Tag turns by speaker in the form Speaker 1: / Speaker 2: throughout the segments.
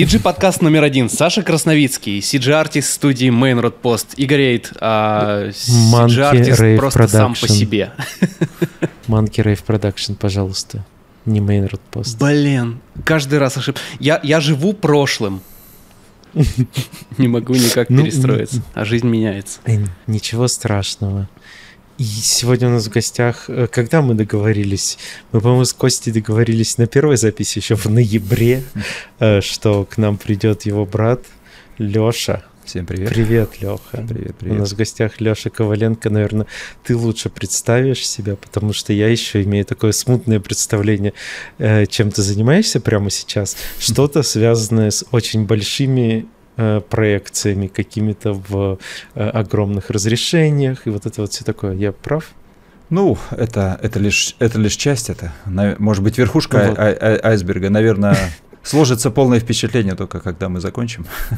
Speaker 1: CG подкаст номер один. Саша Красновицкий, CG артист студии Main Road Post. Игорь Эйд, а CG артист просто Production. сам по себе.
Speaker 2: Monkey Rave Production, пожалуйста. Не Main Road Post.
Speaker 1: Блин, каждый раз ошиб. Я, я живу прошлым. Не могу никак ну, перестроиться, а жизнь меняется.
Speaker 2: Ничего страшного. И сегодня у нас в гостях, э, когда мы договорились? Мы, по-моему, с Костей договорились на первой записи еще в ноябре, э, что к нам придет его брат Леша.
Speaker 3: Всем привет.
Speaker 2: Привет, Леха.
Speaker 3: Привет, привет.
Speaker 2: У нас в гостях Леша Коваленко. Наверное, ты лучше представишь себя, потому что я еще имею такое смутное представление, э, чем ты занимаешься прямо сейчас. Что-то связанное с очень большими проекциями какими-то в э, огромных разрешениях и вот это вот все такое. Я прав?
Speaker 3: Ну, это, это, лишь, это лишь часть, это, может быть, верхушка вот. ай- ай- айсберга. Наверное, сложится полное впечатление только когда мы закончим.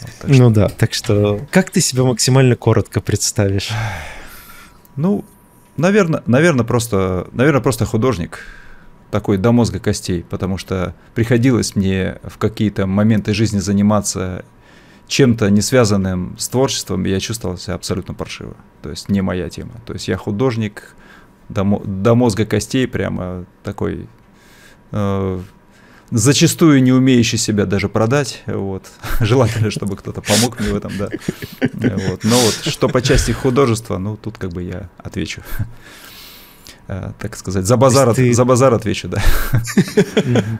Speaker 2: Вот, ну да, так что как ты себя максимально коротко представишь?
Speaker 3: Ну, наверное, наверное, просто, наверное, просто художник такой до мозга костей, потому что приходилось мне в какие-то моменты жизни заниматься чем-то не связанным с творчеством, я чувствовал себя абсолютно паршиво. То есть не моя тема. То есть я художник до, до мозга костей, прямо такой э, зачастую не умеющий себя даже продать. Вот. Желательно, чтобы кто-то помог мне в этом, да. Вот. Но вот что по части художества, ну тут как бы я отвечу. Э, так сказать, за базар, ты... за базар отвечу, да.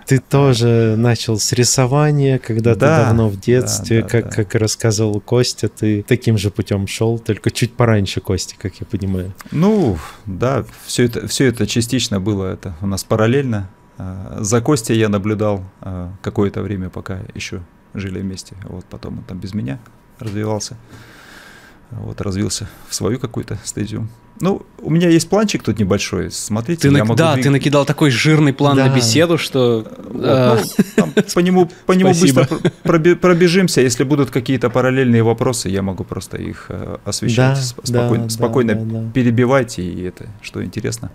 Speaker 2: Ты тоже начал с рисования, когда ты давно в детстве, да, как, как рассказывал Костя, ты таким же путем шел, только чуть пораньше Кости, как я понимаю.
Speaker 3: Ну, да, все это, все это частично было это у нас параллельно. Э, за Костей я наблюдал э, какое-то время, пока еще жили вместе. Вот потом он там без меня развивался. Вот развился в свою какую-то стезию. Ну, у меня есть планчик тут небольшой. Смотрите,
Speaker 1: ты я нак... могу Да, двиг... ты накидал такой жирный план да. на беседу, что... Вот,
Speaker 3: а... ну, там, по нему, по нему быстро пробежимся. Если будут какие-то параллельные вопросы, я могу просто их э, освещать. Да, спокойно да, спокойно да, да, перебивать, и это, что интересно.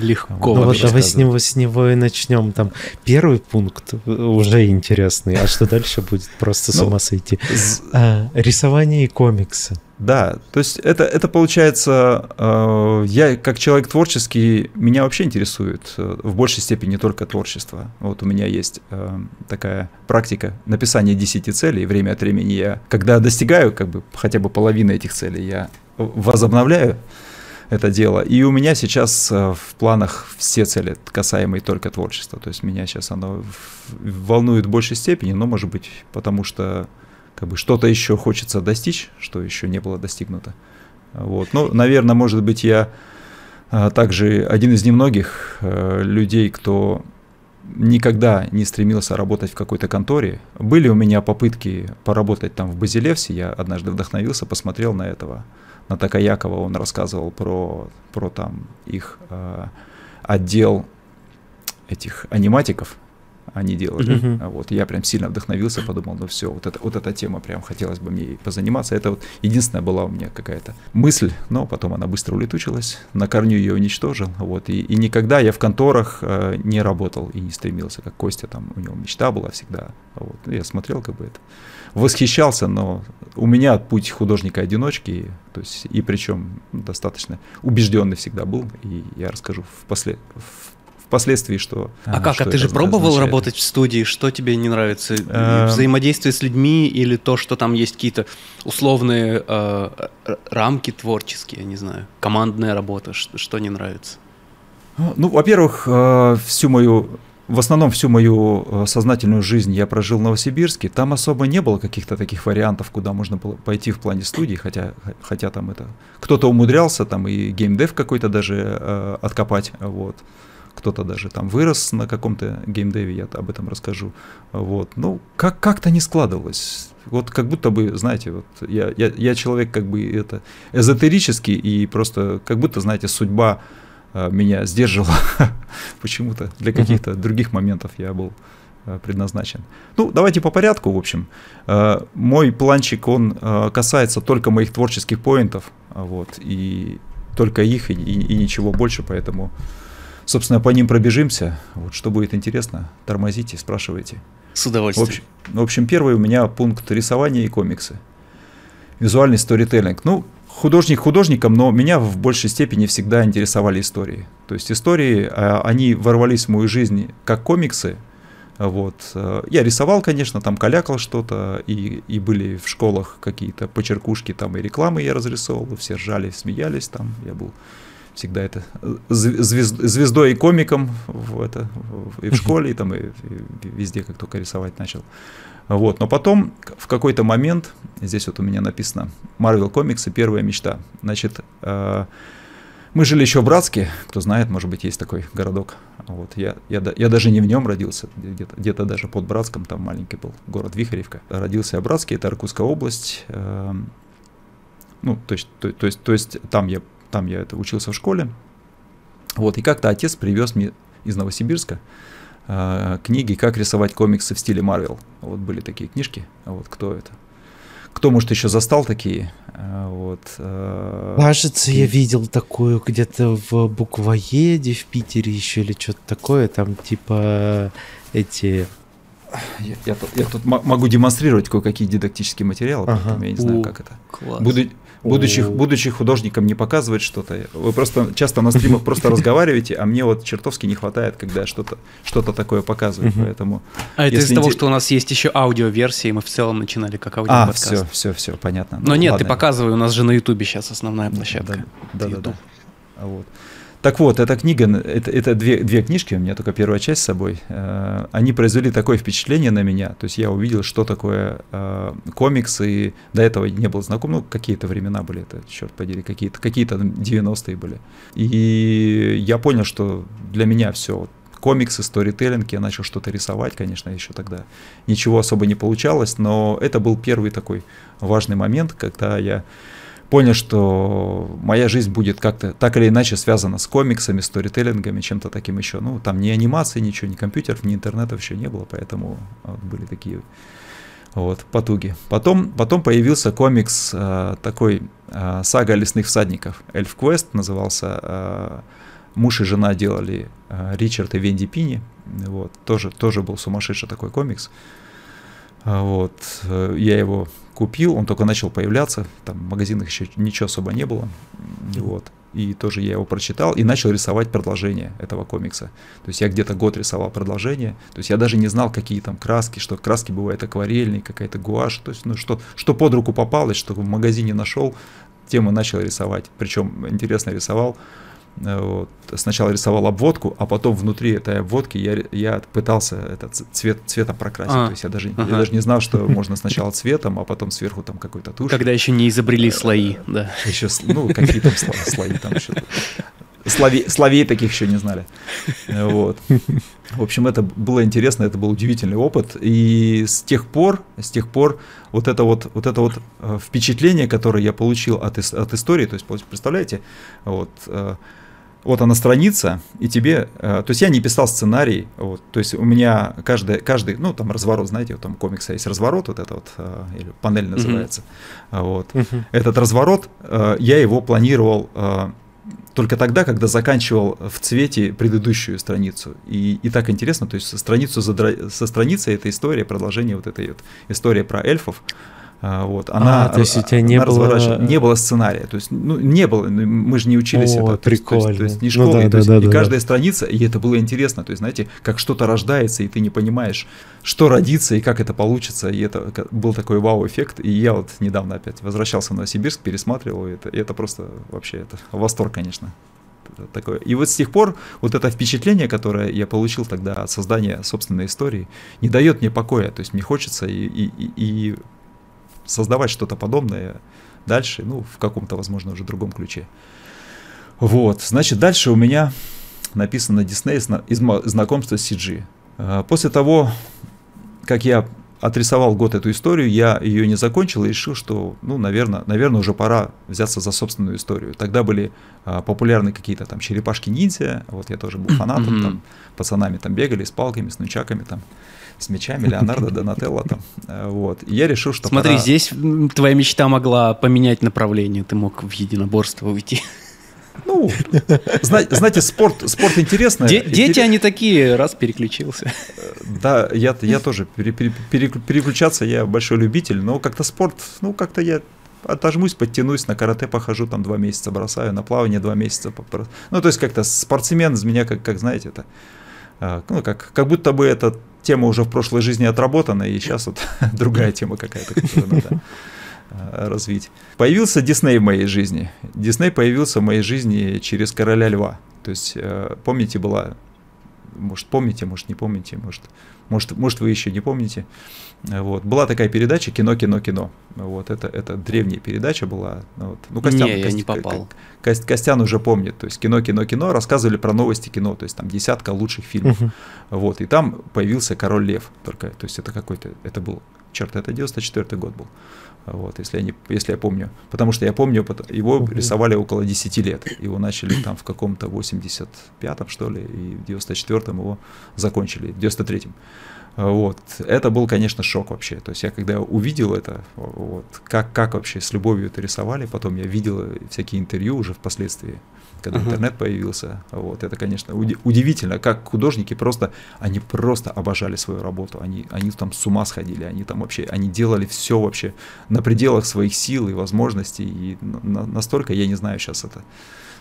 Speaker 2: Легко. Ну вот давай с него, с него и начнем. Там первый пункт уже интересный, а что дальше будет просто с ну, ума сойти. А, рисование и комиксы.
Speaker 3: Да, то есть это, это получается, э, я как человек творческий, меня вообще интересует э, в большей степени не только творчество. Вот у меня есть э, такая практика написания 10 целей, время от времени я, когда достигаю как бы хотя бы половины этих целей, я возобновляю это дело. И у меня сейчас э, в планах все цели, касаемые только творчества. То есть меня сейчас оно волнует в большей степени, но, может быть, потому что как бы что-то еще хочется достичь, что еще не было достигнуто. Вот. Ну, наверное, может быть, я а, также один из немногих а, людей, кто никогда не стремился работать в какой-то конторе. Были у меня попытки поработать там в Базилевсе, я однажды вдохновился, посмотрел на этого, на Такаякова, он рассказывал про, про там их э, отдел этих аниматиков, они делали. Uh-huh. Вот, я прям сильно вдохновился, подумал, ну все, вот, это, вот эта тема прям хотелось бы мне позаниматься. Это вот единственная была у меня какая-то мысль, но потом она быстро улетучилась, на корню ее уничтожил. Вот, и, и никогда я в конторах э, не работал и не стремился, как Костя, там у него мечта была всегда. Вот, я смотрел как бы это, восхищался, но у меня путь художника-одиночки, то есть, и причем достаточно убежденный всегда был, и я расскажу в, после, в впоследствии, что...
Speaker 1: А, а как? Что а ты же пробовал означает. работать в студии? Что тебе не нравится? Э, Взаимодействие с людьми или то, что там есть какие-то условные э, рамки творческие, я не знаю, командная работа, что, что не нравится?
Speaker 3: Ну, во-первых, э, всю мою в основном всю мою э, сознательную жизнь я прожил в Новосибирске. Там особо не было каких-то таких вариантов, куда можно было пойти в плане студии, хотя, хотя там это... Кто-то умудрялся, там и геймдев какой-то даже э, откопать, вот кто-то даже там вырос на каком-то геймдеве, я об этом расскажу. Вот. Ну, как- как-то не складывалось. Вот как будто бы, знаете, вот я, я, я человек как бы это эзотерический, и просто как будто, знаете, судьба э, меня сдерживала почему-то. Для каких-то других моментов я был э, предназначен. Ну, давайте по порядку, в общем. Э, мой планчик, он э, касается только моих творческих поинтов, вот, и только их, и, и, и ничего больше, поэтому Собственно, по ним пробежимся. Вот что будет интересно, тормозите, спрашивайте.
Speaker 1: С удовольствием.
Speaker 3: В общем, в общем, первый у меня пункт рисование и комиксы. Визуальный сторителлинг. Ну, художник художником, но меня в большей степени всегда интересовали истории. То есть истории, а, они ворвались в мою жизнь как комиксы. Вот. Я рисовал, конечно, там калякал что-то, и, и были в школах какие-то почеркушки, там и рекламы я разрисовывал, все ржали, смеялись там, я был всегда это звезд, звездой и комиком в это, и в школе, и там и, и везде, как только рисовать начал. Вот. Но потом, в какой-то момент, здесь вот у меня написано Marvel комиксы «Первая мечта». Значит, э, мы жили еще в Братске, кто знает, может быть, есть такой городок. Вот. Я, я, я даже не в нем родился, где-то, где даже под Братском, там маленький был город Вихаревка. Родился я в Братске, это Иркутская область. Э, ну, то есть, то, то, есть, то есть там я, там я это учился в школе. Вот, и как-то отец привез мне из Новосибирска э, книги «Как рисовать комиксы в стиле Марвел». Вот были такие книжки. Вот кто это? Кто, может, еще застал такие? Э, вот.
Speaker 2: Э, Кажется, я видел такую где-то в буквоеде в Питере еще или что-то такое. Там типа эти
Speaker 3: я, я, тут, я тут могу демонстрировать кое-какие дидактические материалы, ага. поэтому я не знаю, как это. Класс. Буду, будучи, будучи художником, не показывать что-то. Вы просто часто на стримах просто разговариваете, а мне вот чертовски не хватает, когда что-то что такое показывают, поэтому...
Speaker 1: А это из-за того, что у нас есть еще аудиоверсии, мы в целом начинали как
Speaker 3: аудиоподкаст. А, все, все, все, понятно.
Speaker 1: Но нет, ты показывай, у нас же на ютубе сейчас основная площадка.
Speaker 3: Да, да, да. Вот. Так вот, эта книга, это, это две, две книжки, у меня только первая часть с собой, э, они произвели такое впечатление на меня, то есть я увидел, что такое э, комикс, и до этого не был знаком, ну, какие-то времена были, это, черт подери, какие-то какие 90-е были. И я понял, что для меня все, вот, комиксы, сторителлинг, я начал что-то рисовать, конечно, еще тогда ничего особо не получалось, но это был первый такой важный момент, когда я понял, что моя жизнь будет как-то так или иначе связана с комиксами, сторителлингами, чем-то таким еще. Ну, там ни анимации, ничего, ни компьютеров, ни интернетов еще не было, поэтому вот, были такие вот, потуги. Потом, потом появился комикс э, такой э, «Сага лесных всадников». «Эльф Квест» назывался. Э, муж и жена делали э, Ричард и Венди Пини. Вот, тоже, тоже был сумасшедший такой комикс. Вот, э, я его купил, он только начал появляться, там в магазинах еще ничего особо не было, вот. И тоже я его прочитал и начал рисовать продолжение этого комикса. То есть я где-то год рисовал продолжение. То есть я даже не знал, какие там краски, что краски бывают акварельные, какая-то гуашь. То есть, ну, что, что под руку попалось, что в магазине нашел, тем и начал рисовать. Причем интересно рисовал. Вот. Сначала рисовал обводку, а потом внутри этой обводки я, я пытался этот цвет цветом прокрасить. А, То есть я даже, ага. я даже не знал, что можно сначала цветом, а потом сверху там какой-то тушь.
Speaker 1: Когда еще не изобрели э, слои, да.
Speaker 3: Еще, ну, какие там слои там еще. Слови, словей таких еще не знали. Вот. В общем, это было интересно, это был удивительный опыт. И с тех пор, с тех пор вот это вот, вот это вот э, впечатление, которое я получил от, от истории, то есть, представляете, вот, э, вот она страница, и тебе, э, то есть я не писал сценарий, вот, то есть у меня каждый, каждый, ну там разворот, знаете, вот там комикса есть разворот, вот это вот, или панель называется, uh-huh. вот, uh-huh. этот разворот, я его планировал только тогда, когда заканчивал в цвете предыдущую страницу. И, и так интересно, то есть страницу за, со страницей эта история, продолжение вот этой вот истории про эльфов, вот, она,
Speaker 2: а, то есть у тебя не было...
Speaker 3: Не было сценария, то есть, ну, не было, ну, мы же не учились
Speaker 2: О,
Speaker 3: это.
Speaker 2: прикольно.
Speaker 3: То есть, то есть не школа, ну, да, и, да, есть, да, и да, каждая да. страница, и это было интересно, то есть, знаете, как что-то рождается, и ты не понимаешь, что родится, и как это получится, и это был такой вау-эффект, и я вот недавно опять возвращался в Новосибирск, пересматривал это, и это просто вообще, это восторг, конечно. Такое. И вот с тех пор вот это впечатление, которое я получил тогда от создания собственной истории, не дает мне покоя. То есть мне хочется и, и, и создавать что-то подобное дальше, ну, в каком-то, возможно, уже другом ключе. Вот, значит, дальше у меня написано Disney из знакомства с CG. А, после того, как я отрисовал год эту историю, я ее не закончил и решил, что, ну, наверное, наверное, уже пора взяться за собственную историю. Тогда были а, популярны какие-то там черепашки-ниндзя, вот я тоже был фанатом, там пацанами там бегали с палками, с нунчаками там с мечами Леонардо Донателло там. Э, вот. И я решил, что
Speaker 1: Смотри, пора... здесь твоя мечта могла поменять направление, ты мог в единоборство уйти.
Speaker 3: Ну, знаете, спорт, спорт интересный.
Speaker 1: Де, дети, они такие, раз переключился.
Speaker 3: Да, я, я тоже пере, пере, переключаться, я большой любитель, но как-то спорт, ну, как-то я отожмусь, подтянусь, на карате похожу, там два месяца бросаю, на плавание два месяца. Ну, то есть как-то спортсмен из меня, как, как знаете, это, ну, как, как будто бы эта тема уже в прошлой жизни отработана, и сейчас вот другая тема какая-то, которую надо а, развить. Появился Дисней в моей жизни. Дисней появился в моей жизни через Короля Льва. То есть, э, помните, была, может, помните, может, не помните, может, может, может вы еще не помните, вот. Была такая передача «Кино, кино, кино». Вот. Это, это древняя передача была. Вот.
Speaker 1: Ну, Костян, не, я не попал.
Speaker 3: Кость, Костян уже помнит. То есть «Кино, кино, кино» рассказывали про новости кино. То есть там десятка лучших фильмов. Uh-huh. Вот. И там появился «Король лев». Только, то есть это какой-то, это был, черт, это 94 год был. Вот, если, я не, если я помню. Потому что я помню, его uh-huh. рисовали около 10 лет. Его начали там в каком-то 85-м, что ли, и в 94-м его закончили, в 93-м. Вот. Это был, конечно, шок вообще. То есть я когда увидел это, вот, как, как вообще с любовью это рисовали, потом я видел всякие интервью уже впоследствии, когда uh-huh. интернет появился. Вот. Это, конечно, удивительно, как художники просто, они просто обожали свою работу. Они, они там с ума сходили, они там вообще, они делали все вообще на пределах своих сил и возможностей. И на, настолько, я не знаю сейчас это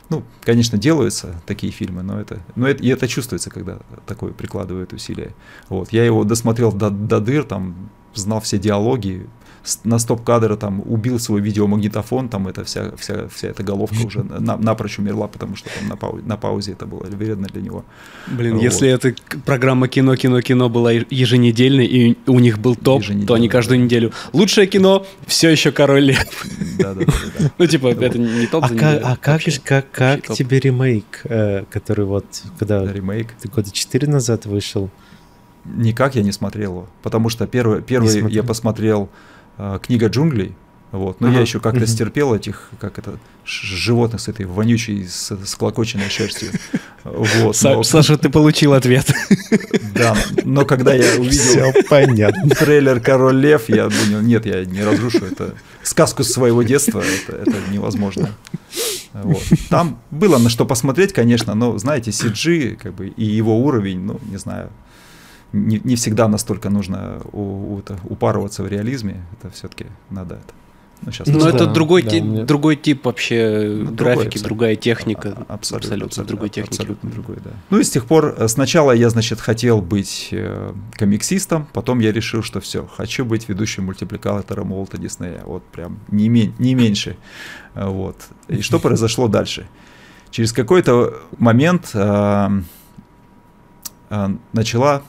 Speaker 3: ну, конечно, делаются такие фильмы, но это, но это, и это чувствуется, когда такое прикладывают усилия. Вот. Я его досмотрел до, до дыр, там, знал все диалоги, на стоп-кадра там убил свой видеомагнитофон, там это вся, вся, вся эта головка уже на, напрочь умерла, потому что там на, пау, на паузе это было вредно для него.
Speaker 1: Блин, вот. если эта программа кино, кино, кино была еженедельной, и у них был топ, то они каждую неделю. Лучшее кино, все еще король лев. Да, да, да. Ну, типа, это не топ
Speaker 2: А как, а как, как, тебе ремейк, э, который вот, когда ремейк года 4 назад вышел?
Speaker 3: Никак я не смотрел его, потому что первый, первый я посмотрел книга джунглей. Вот. Но ага. я еще как-то стерпел этих, как это, животных с этой вонючей, с, с клокоченной шерстью.
Speaker 1: Вот, но... Саша, ты получил ответ.
Speaker 3: Да, но когда я увидел Все
Speaker 2: понятно.
Speaker 3: трейлер «Король лев», я думал, нет, я не разрушу это. Сказку своего детства, это, это невозможно. Вот. Там было на что посмотреть, конечно, но, знаете, CG как бы, и его уровень, ну, не знаю, не, не всегда настолько нужно у, у, упарываться в реализме. Это все-таки надо это.
Speaker 1: Ну, сейчас Но это да, другой, да, ти, мне... другой тип вообще ну, графики, другой, другая техника.
Speaker 3: А, абсолютно, абсолютно, абсолютно другой техники. Абсолютно другой, да. Ну и с тех пор, э, сначала я, значит, хотел быть э, комиксистом, потом я решил, что все, хочу быть ведущим мультипликатором Уолта Диснея. Вот прям не, мень, не меньше. Э, вот. И что произошло дальше? Через какой-то момент э, э, начала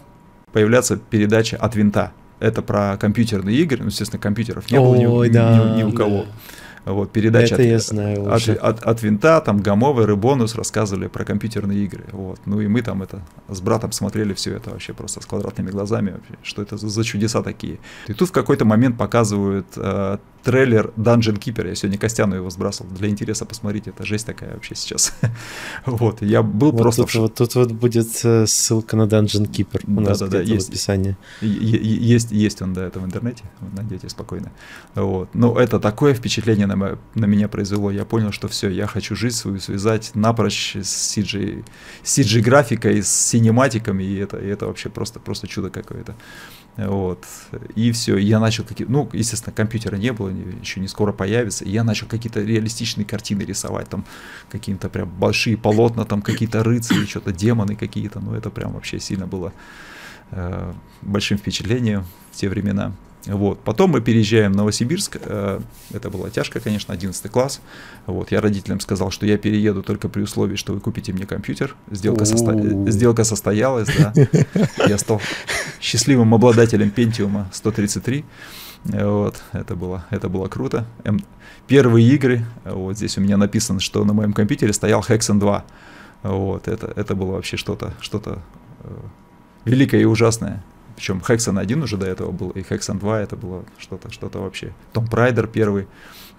Speaker 3: появляться передача от винта. Это про компьютерные игры, ну, естественно, компьютеров не было Ой, ни, да, ни, ни у кого. Да. Вот, передача
Speaker 2: Это от, я знаю
Speaker 3: от, от, от винта, там Гамовый, Рыбонус рассказывали про компьютерные игры. Вот. Ну и мы там это с братом смотрели все это вообще просто с квадратными глазами, вообще, что это за, за чудеса такие. И тут в какой-то момент показывают э, трейлер Dungeon Keeper. Я сегодня Костяну его сбрасывал. Для интереса посмотрите, это жесть такая вообще сейчас. вот, я был
Speaker 2: вот
Speaker 3: просто...
Speaker 2: Тут, вот, тут вот будет э, ссылка на Dungeon Keeper у да, нас да, да, есть, в описании.
Speaker 3: Есть, есть он, да, это в интернете, найдете спокойно. Вот. Но это такое впечатление на, на меня произвело. Я понял, что все, я хочу жизнь свою связать напрочь с CG, CG-графикой, с синематиками, и это, и это вообще просто, просто чудо какое-то. Вот. И все, я начал какие ну, естественно, компьютера не было, еще не скоро появится, я начал какие-то реалистичные картины рисовать, там какие-то прям большие полотна, там какие-то рыцари, что-то демоны какие-то, ну это прям вообще сильно было э, большим впечатлением в те времена. Вот. Потом мы переезжаем в Новосибирск. Э, это была тяжко, конечно, 11 класс. Вот. Я родителям сказал, что я перееду только при условии, что вы купите мне компьютер. Сделка, состо... Сделка состоялась, да. Я стал счастливым обладателем Pentium 133. Вот. Это, было, это было круто. М... Первые игры, вот здесь у меня написано, что на моем компьютере стоял Hexen 2. Вот. Это, это было вообще что-то что, -то, э, великое и ужасное. Причем Hexen 1 уже до этого был, и Hexen 2 это было что-то, что-то вообще. Том Прайдер первый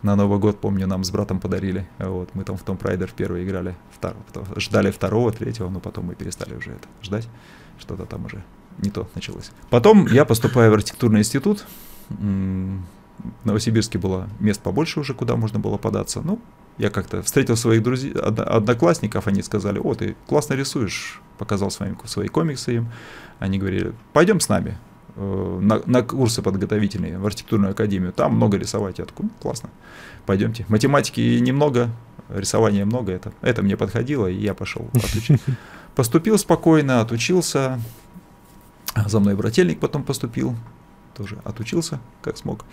Speaker 3: на Новый год, помню, нам с братом подарили. Вот, мы там в Том Прайдер первый играли, втор, ждали второго, третьего, но потом мы перестали уже это ждать. Что-то там уже не то началось. Потом я поступаю в архитектурный институт, в Новосибирске было мест побольше уже, куда можно было податься. Ну, я как-то встретил своих друзей, одноклассников, они сказали, о, ты классно рисуешь, показал своим, свои комиксы им. Они говорили, пойдем с нами э, на, на курсы подготовительные в архитектурную академию, там много рисовать. Я такой, ну, классно, пойдемте. Математики немного, рисования много, это, это мне подходило, и я пошел отучить. Поступил спокойно, отучился, за мной брательник потом поступил, тоже отучился, как смог.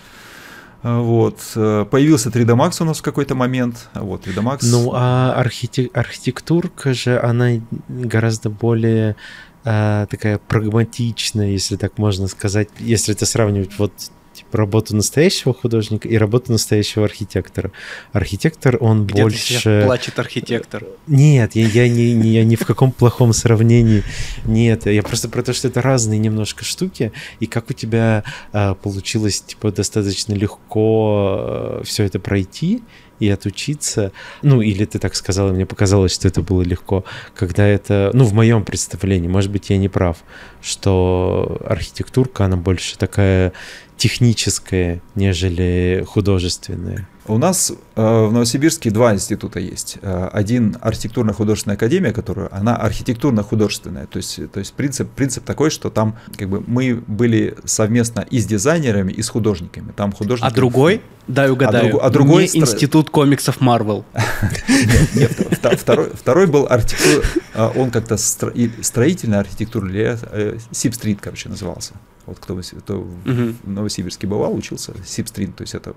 Speaker 3: Вот. Э, появился 3D Max у нас в какой-то момент. Вот 3D Max.
Speaker 2: Ну, а архитек- архитектурка же, она гораздо более э, такая прагматичная, если так можно сказать, если это сравнивать вот типа, работу настоящего художника и работу настоящего архитектора. Архитектор, он Где больше...
Speaker 1: плачет архитектор.
Speaker 2: Нет, я, я, не, не, я ни в каком плохом сравнении. Нет, я просто про то, что это разные немножко штуки, и как у тебя а, получилось, типа, достаточно легко а, все это пройти, и отучиться. Ну, или ты так сказала, мне показалось, что это было легко, когда это, ну, в моем представлении, может быть, я не прав, что архитектурка, она больше такая техническое, нежели художественное.
Speaker 3: У нас э, в Новосибирске два института есть. Э, один архитектурно-художественная академия, которая она архитектурно-художественная. То есть, то есть принцип, принцип такой, что там как бы мы были совместно и с дизайнерами, и с художниками. Там художники.
Speaker 1: А другой? Дай угадаю. А, друг, а другой Не институт комиксов Марвел.
Speaker 3: Второй был архитектур, а, он как-то строительная архитектура, или Сип-стрит, короче, назывался. Вот кто, кто uh-huh. в Новосибирске бывал, учился, Сибстрин, то есть это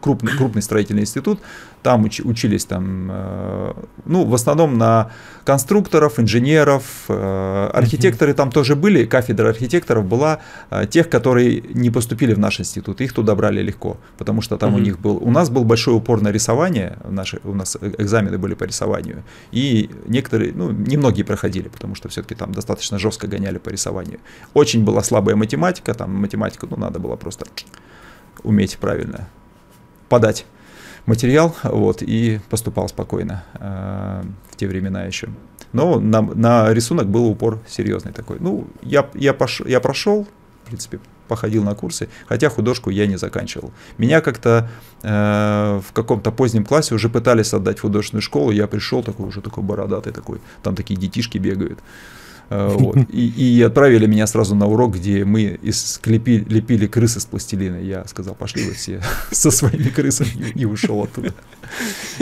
Speaker 3: крупный, крупный строительный институт. Там уч, учились там, э, ну, в основном на конструкторов, инженеров, э, архитекторы там тоже были, кафедра архитекторов была э, тех, которые не поступили в наш институт, их туда брали легко, потому что там у них был, у нас был большой упор на рисование, наши, у нас экзамены были по рисованию, и некоторые, ну, немногие проходили, потому что все-таки там достаточно жестко гоняли по рисованию. Очень была слабая математика, математика, там математику, ну, надо было просто уметь правильно подать материал, вот, и поступал спокойно э, в те времена еще. Но на, на рисунок был упор серьезный такой. Ну, я, я, пош, я прошел, в принципе, походил на курсы, хотя художку я не заканчивал. Меня как-то э, в каком-то позднем классе уже пытались отдать в художественную школу, я пришел такой уже такой бородатый такой, там такие детишки бегают. Э, вот. И, и отправили меня сразу на урок, где мы из, лепили, лепили крысы с пластилина. Я сказал, пошли вы все со своими крысами и ушел оттуда.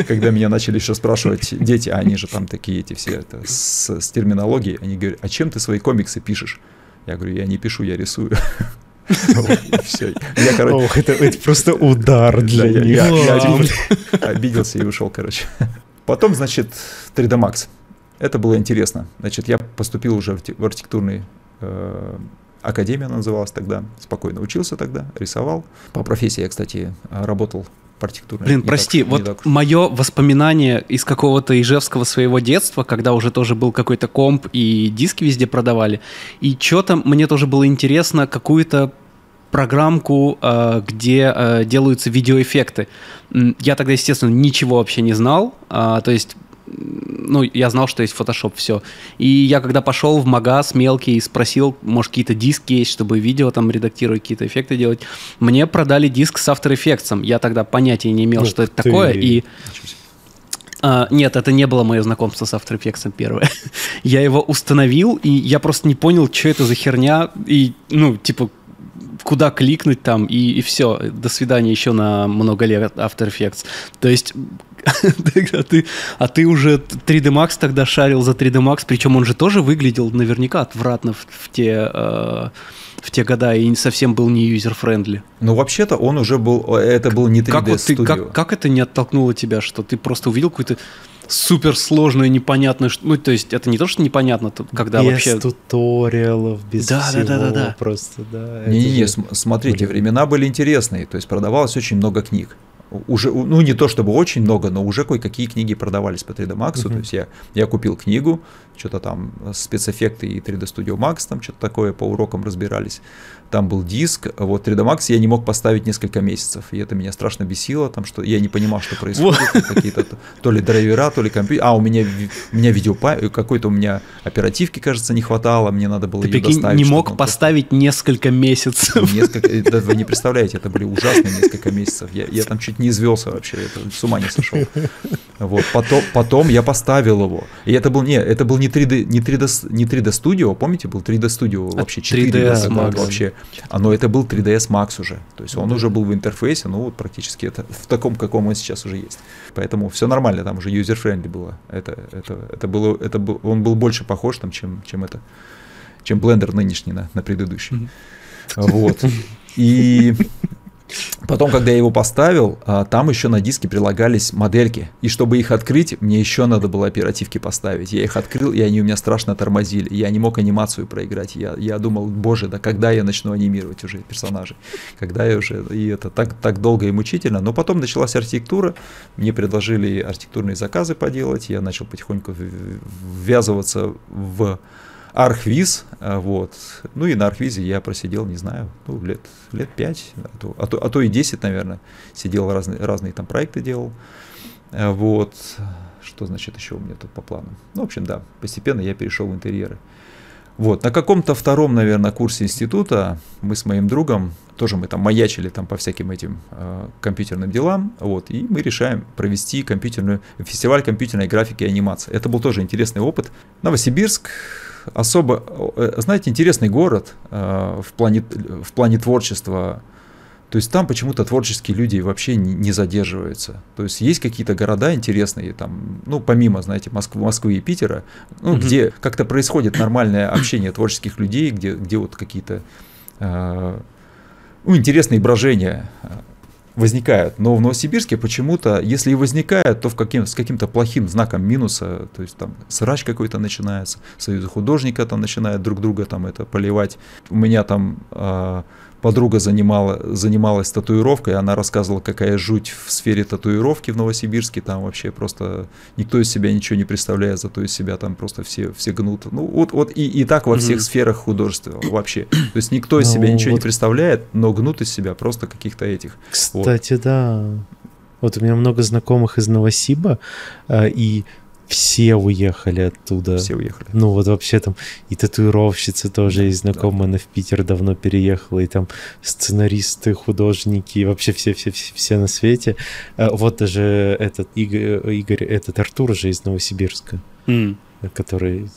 Speaker 3: Когда меня начали еще спрашивать дети, а они же там такие эти все это, с, с терминологией, они говорят, а чем ты свои комиксы пишешь? Я говорю, я не пишу, я рисую.
Speaker 2: все. Я, короче... Ох, это, просто удар для них. Я
Speaker 3: обиделся и ушел, короче. Потом, значит, 3D Max. Это было интересно. Значит, я поступил уже в архитектурный э, академия называлась тогда, спокойно учился тогда, рисовал. По профессии я, кстати, работал в архитектурной.
Speaker 1: Блин, прости, так, вот так... мое воспоминание из какого-то ижевского своего детства, когда уже тоже был какой-то комп и диски везде продавали, и что-то мне тоже было интересно, какую-то программку, э, где э, делаются видеоэффекты. Я тогда, естественно, ничего вообще не знал, а, то есть ну, я знал, что есть Photoshop, все. И я когда пошел в магаз мелкий и спросил, может, какие-то диски есть, чтобы видео там редактировать, какие-то эффекты делать, мне продали диск с After Effects. Я тогда понятия не имел, Ух что это ты. такое, и... А, нет, это не было мое знакомство с After Effects первое. я его установил, и я просто не понял, что это за херня, и, ну, типа, куда кликнуть там, и, и все. До свидания еще на много лет After Effects. То есть а, ты, а ты уже 3D Max тогда шарил за 3D Max, причем он же тоже выглядел наверняка отвратно в, в те... Э, в те года и не совсем был не user-friendly.
Speaker 3: Ну, вообще-то он уже был, это был не 3D
Speaker 1: как, вот ты, как, как это не оттолкнуло тебя, что ты просто увидел какую-то суперсложную, непонятную, ну, то есть это не то, что непонятно, когда
Speaker 2: без
Speaker 1: вообще...
Speaker 2: Без туториалов, без да, всего, да, да, да, да. просто, да.
Speaker 3: Не-не-не, же... смотрите, Блин. времена были интересные, то есть продавалось очень много книг уже, ну не то чтобы очень много, но уже кое-какие книги продавались по 3D Max. Uh-huh. То есть я, я купил книгу, что-то там спецэффекты и 3D Studio Max, там что-то такое, по урокам разбирались там был диск, вот 3D Max я не мог поставить несколько месяцев, и это меня страшно бесило, там что я не понимал, что происходит, какие-то то ли драйвера, то ли компьютер, а у меня у меня видео какой-то у меня оперативки, кажется, не хватало, мне надо было
Speaker 1: Ты ее доставить. не мог поставить несколько месяцев.
Speaker 3: Несколько, да, вы не представляете, это были ужасные несколько месяцев, я, я там чуть не извелся вообще, это, с ума не сошел. Вот, потом, потом я поставил его, и это был не, это был не 3D, не 3D, не 3D Studio, помните, был 3D Studio вообще 4
Speaker 1: 3DS Max.
Speaker 3: вообще оно это был 3ds Max уже. То есть он уже был в интерфейсе, ну вот практически это в таком, каком он сейчас уже есть. Поэтому все нормально, там уже user-friendly было. Это, это, это было, это был, он был больше похож, там, чем, чем это, чем Blender нынешний на, на предыдущий. Вот. И Потом, когда я его поставил, а, там еще на диске прилагались модельки. И чтобы их открыть, мне еще надо было оперативки поставить. Я их открыл, и они у меня страшно тормозили. Я не мог анимацию проиграть. Я, я думал, боже, да когда я начну анимировать уже персонажей? Когда я уже... И это так, так долго и мучительно. Но потом началась архитектура. Мне предложили архитектурные заказы поделать. Я начал потихоньку ввязываться в Архвиз, э, вот. Ну и на Архвизе я просидел, не знаю, ну, лет, лет 5, а то, а, то, а то и 10, наверное, сидел, разные, разные там проекты делал. Э, вот. Что значит еще у меня тут по плану? Ну, в общем, да, постепенно я перешел в интерьеры. Вот, на каком-то втором, наверное, курсе института мы с моим другом, тоже мы там маячили там по всяким этим э, компьютерным делам, вот, и мы решаем провести компьютерную, фестиваль компьютерной графики и анимации. Это был тоже интересный опыт. Новосибирск, особо, э, знаете, интересный город э, в, плане, в плане творчества. То есть там почему-то творческие люди вообще не, не задерживаются. То есть есть какие-то города интересные, там, ну, помимо, знаете, Москвы, Москвы и Питера, ну, mm-hmm. где как-то происходит нормальное общение творческих людей, где, где вот какие-то э, ну, интересные брожения возникают. Но в Новосибирске почему-то, если и возникают, то в каким, с каким-то плохим знаком минуса, то есть там срач какой-то начинается, союзы художника там начинают друг друга там это поливать. У меня там э, подруга занимала, занималась татуировкой, она рассказывала, какая жуть в сфере татуировки в Новосибирске, там вообще просто никто из себя ничего не представляет, зато из себя там просто все, все гнут. Ну вот, вот и, и так во всех mm-hmm. сферах художества вообще. То есть никто из себя ну, ничего вот... не представляет, но гнут из себя просто каких-то этих.
Speaker 2: Кстати, вот. да. Вот у меня много знакомых из Новосиба, а, и все уехали оттуда.
Speaker 3: Все уехали.
Speaker 2: Ну вот вообще там и татуировщицы тоже есть знакомая, да. она в Питер давно переехала, и там сценаристы, художники, и вообще все-все все на свете. А вот даже этот Игорь, Игорь этот Артур же из Новосибирска, mm. который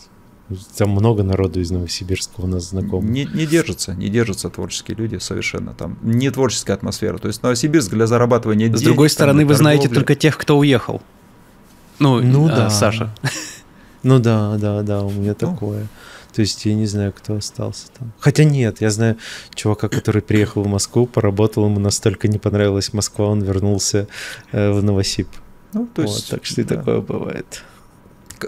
Speaker 2: там много народу из Новосибирска у нас знакомых.
Speaker 3: Не, не держатся, не держатся творческие люди совершенно. Там не творческая атмосфера. То есть Новосибирск для зарабатывания
Speaker 1: денег. С другой стороны, вы знаете только тех, кто уехал. Ну, ну э, да. Саша.
Speaker 2: Ну да, да, да, у меня ну. такое. То есть я не знаю, кто остался там. Хотя нет, я знаю чувака, который приехал в Москву, поработал, ему настолько не понравилась Москва, он вернулся э, в Новосиб. Ну, то есть, вот, так что и да. такое бывает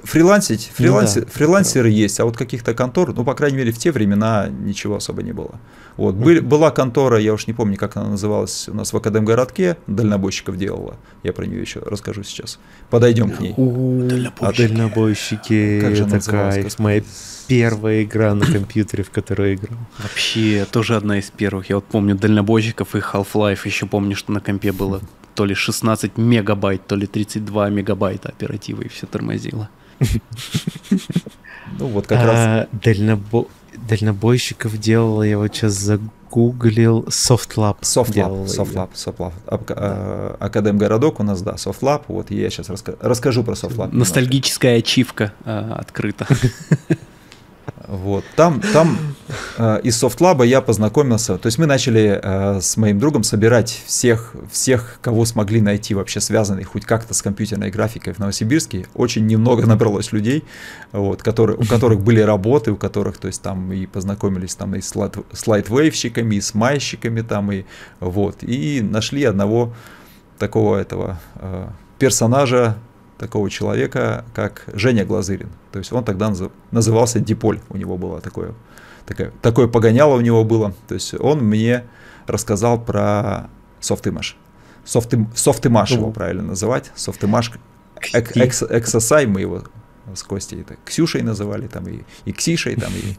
Speaker 3: фрилансить, фриланс, ну, да. фрилансеры да. есть, а вот каких-то контор, ну, по крайней мере, в те времена ничего особо не было. Вот, mm-hmm. была контора, я уж не помню, как она называлась, у нас в Академгородке, дальнобойщиков делала, я про нее еще расскажу сейчас. Подойдем к ней.
Speaker 2: Дальнобойщики. Дальнобойщики, как же такая моя первая игра на компьютере, в которой я играл.
Speaker 1: Вообще, тоже одна из первых. Я вот помню дальнобойщиков и Half-Life, еще помню, что на компе было то ли 16 мегабайт, то ли 32 мегабайта оперативы, и все тормозило.
Speaker 2: Ну вот как раз... А, дальнобойщиков делал, я вот сейчас загуглил, Softlab.
Speaker 3: Softlab, Softlab, Softlab. А, Академгородок у нас, да, Softlab, вот я сейчас расскажу про Softlab.
Speaker 1: Ностальгическая ачивка а, открыта.
Speaker 3: Вот. Там, там э, из софтлаба я познакомился. То есть мы начали э, с моим другом собирать всех, всех, кого смогли найти вообще связанных хоть как-то с компьютерной графикой в Новосибирске. Очень немного набралось людей, вот, которые, у которых были работы, у которых, то есть там и познакомились там и с слайдвейвщиками, и с майщиками там, и вот. И нашли одного такого этого э, персонажа, такого человека, как Женя Глазырин. То есть он тогда назывался Диполь, у него было такое, такое, такое погоняло у него было. То есть он мне рассказал про софтимаш. Софты, софтимаш его правильно называть. Софтимаш. Эксосай мы его с Костей. Это Ксюшей называли, там, и, и Ксишей, там, и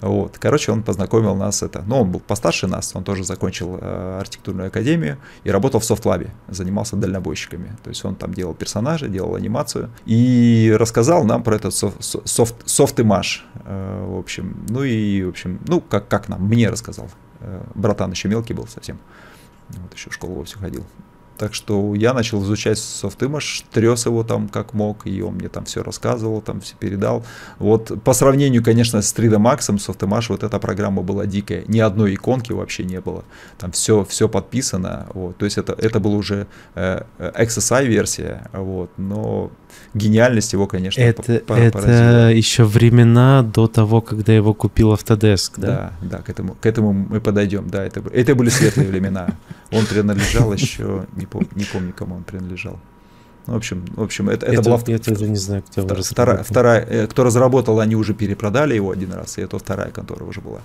Speaker 3: вот. Короче, он познакомил нас это. Ну, он был постарше нас, он тоже закончил э, архитектурную академию и работал в SoftLab 'е, занимался дальнобойщиками. То есть он там делал персонажи, делал анимацию и рассказал нам про этот софт, софт, Softimage, э, в общем. Ну и, в общем, ну, как, как нам, мне рассказал. Э, братан еще мелкий был совсем. Вот еще в школу все ходил. Так что я начал изучать Softimage, тряс его там как мог, и он мне там все рассказывал, там все передал. Вот по сравнению, конечно, с 3D Max, Softimage, вот эта программа была дикая. Ни одной иконки вообще не было. Там все, все подписано. Вот. То есть это, это была уже э, XSI-версия, вот. но гениальность его, конечно,
Speaker 2: это, это еще времена до того, когда его купил Autodesk, да?
Speaker 3: Да, да, к этому, к этому мы подойдем. Да, это, это были светлые времена. Он принадлежал еще, не, пом, не помню, кому он принадлежал. Ну, в общем, в общем, это, это, это была
Speaker 2: я тоже не знаю, кто
Speaker 3: вторая, вторая, вторая, э, кто разработал, они уже перепродали его один раз, и это вторая контора уже была.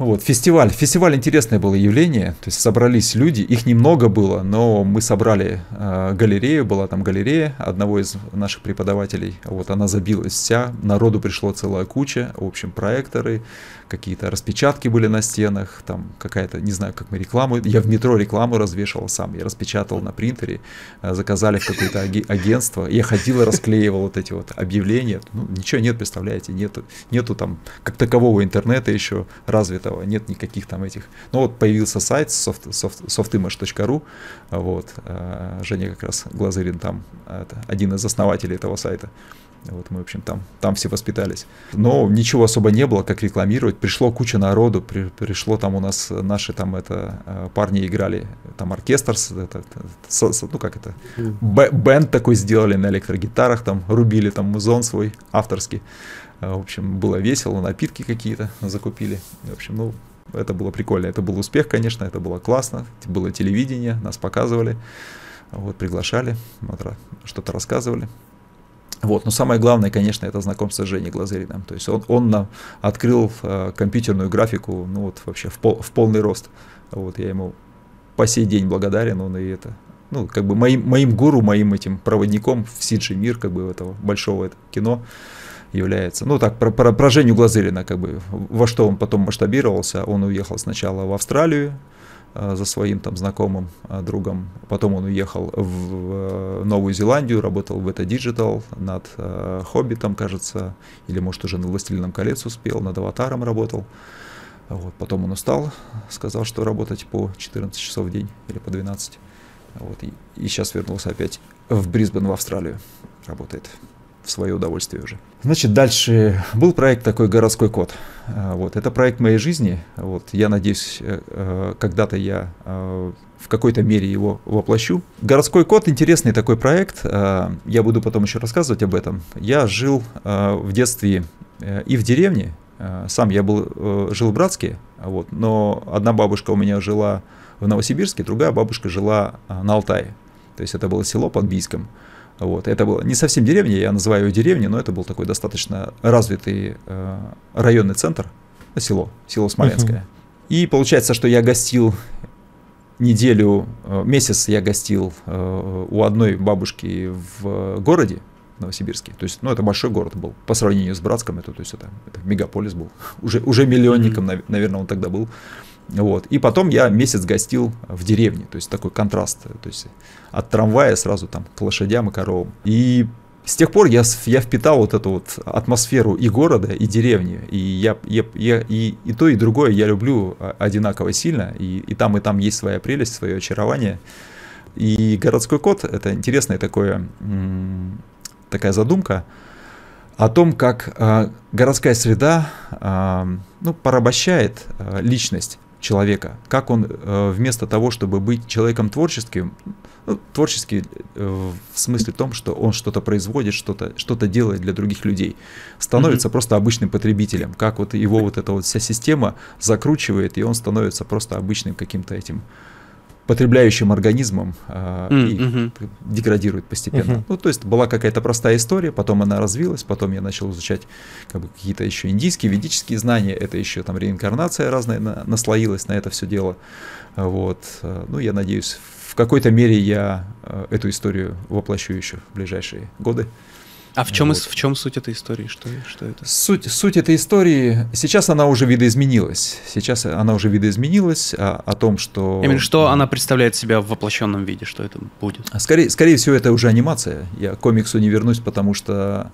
Speaker 3: Вот, фестиваль. Фестиваль интересное было явление. То есть собрались люди, их немного было, но мы собрали э, галерею, была там галерея одного из наших преподавателей. Вот она забилась вся, народу пришло целая куча, в общем, проекторы, какие-то распечатки были на стенах, там какая-то, не знаю, как мы рекламу, я в метро рекламу развешивал сам, я распечатал на принтере, э, заказали в какое-то агентство, я ходил и расклеивал вот эти вот объявления, ну, ничего нет, представляете, нету, нету там как такового интернета еще развитого, нет никаких там этих, ну вот появился сайт soft, soft, softimage.ru, вот, э, Женя как раз Глазырин там, это один из основателей этого сайта, вот мы, в общем, там, там все воспитались. Но ничего особо не было, как рекламировать. Пришло куча народу, при, пришло там у нас наши там это э, парни играли, там оркестр, это, это, ну как это, бенд такой сделали на электрогитарах, там рубили там музон свой авторский. Э, в общем, было весело, напитки какие-то закупили. В общем, ну, это было прикольно. Это был успех, конечно, это было классно. Было телевидение, нас показывали, вот, приглашали, что-то рассказывали. Вот. Но самое главное, конечно, это знакомство с Женей Глазериным. То есть он, он нам открыл э, компьютерную графику, ну вот вообще в, пол, в полный рост. Вот я ему по сей день благодарен, он и это, ну как бы моим, моим гуру, моим этим проводником в CG мир, как бы этого большого это кино является. Ну так, про, про, про Женю Глазырина, как бы, во что он потом масштабировался. Он уехал сначала в Австралию, за своим там знакомым э, другом. Потом он уехал в Новую Зеландию, работал в это Digital над э, Хоббитом, кажется, или может уже над Властелином колец успел, над Аватаром работал. Вот. Потом он устал, сказал, что работать по 14 часов в день или по 12. Вот. И, и сейчас вернулся опять в Брисбен, в Австралию. Работает в свое удовольствие уже. Значит, дальше был проект такой «Городской код». А, вот, это проект моей жизни. Вот, я надеюсь, э, э, когда-то я э, в какой-то мере его воплощу. «Городской код» — интересный такой проект. А, я буду потом еще рассказывать об этом. Я жил в детстве и в деревне. Сам я был, жил в Братске, вот, но одна бабушка у меня жила в Новосибирске, другая бабушка жила на Алтае. То есть это было село под Бийском. Вот. Это было не совсем деревня, я называю ее деревней, но это был такой достаточно развитый э, районный центр, село, село Смоленское. Uh-huh. И получается, что я гостил неделю, э, месяц я гостил э, у одной бабушки в городе, Новосибирске. То есть, ну, это большой город был. По сравнению с Братском, это, то есть, это, это мегаполис был. Уже, уже миллионником, mm-hmm. наверное, он тогда был. Вот. И потом я месяц гостил в деревне, то есть такой контраст, то есть от трамвая сразу там к лошадям и коровам. И с тех пор я, я впитал вот эту вот атмосферу и города, и деревни. И, я, я, я, и, и то, и другое я люблю одинаково сильно. И, и там, и там есть своя прелесть, свое очарование. И городской код — это интересная такое, такая задумка о том, как э, городская среда э, ну, порабощает личность человека, как он э, вместо того, чтобы быть человеком творческим, ну, творческий э, в смысле том, что он что-то производит, что-то что делает для других людей, становится mm-hmm. просто обычным потребителем, как вот его вот эта вот вся система закручивает, и он становится просто обычным каким-то этим потребляющим организмом э, mm-hmm. и деградирует постепенно. Mm-hmm. Ну, то есть была какая-то простая история, потом она развилась, потом я начал изучать как бы, какие-то еще индийские, ведические знания, это еще там реинкарнация разная на, наслоилась на это все дело. Вот. Ну, я надеюсь, в какой-то мере я э, эту историю воплощу еще в ближайшие годы.
Speaker 1: А в чем, вот. в чем суть этой истории? Что, что это?
Speaker 3: Суть, суть этой истории, сейчас она уже видоизменилась. Сейчас она уже видоизменилась о, о том, что...
Speaker 1: Именно что она представляет себя в воплощенном виде, что это будет?
Speaker 3: Скорее, скорее всего, это уже анимация. Я к комиксу не вернусь, потому что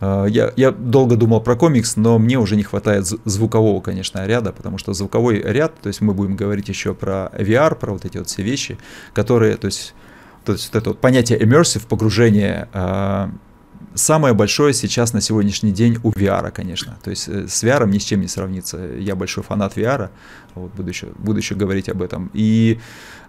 Speaker 3: э, я, я долго думал про комикс, но мне уже не хватает звукового, конечно, ряда, потому что звуковой ряд, то есть мы будем говорить еще про VR, про вот эти вот все вещи, которые, то есть, то есть вот это вот понятие immersive, погружение самое большое сейчас на сегодняшний день у VR, конечно. То есть э, с VR ни с чем не сравнится. Я большой фанат VR, вот, буду, еще, буду еще говорить об этом. И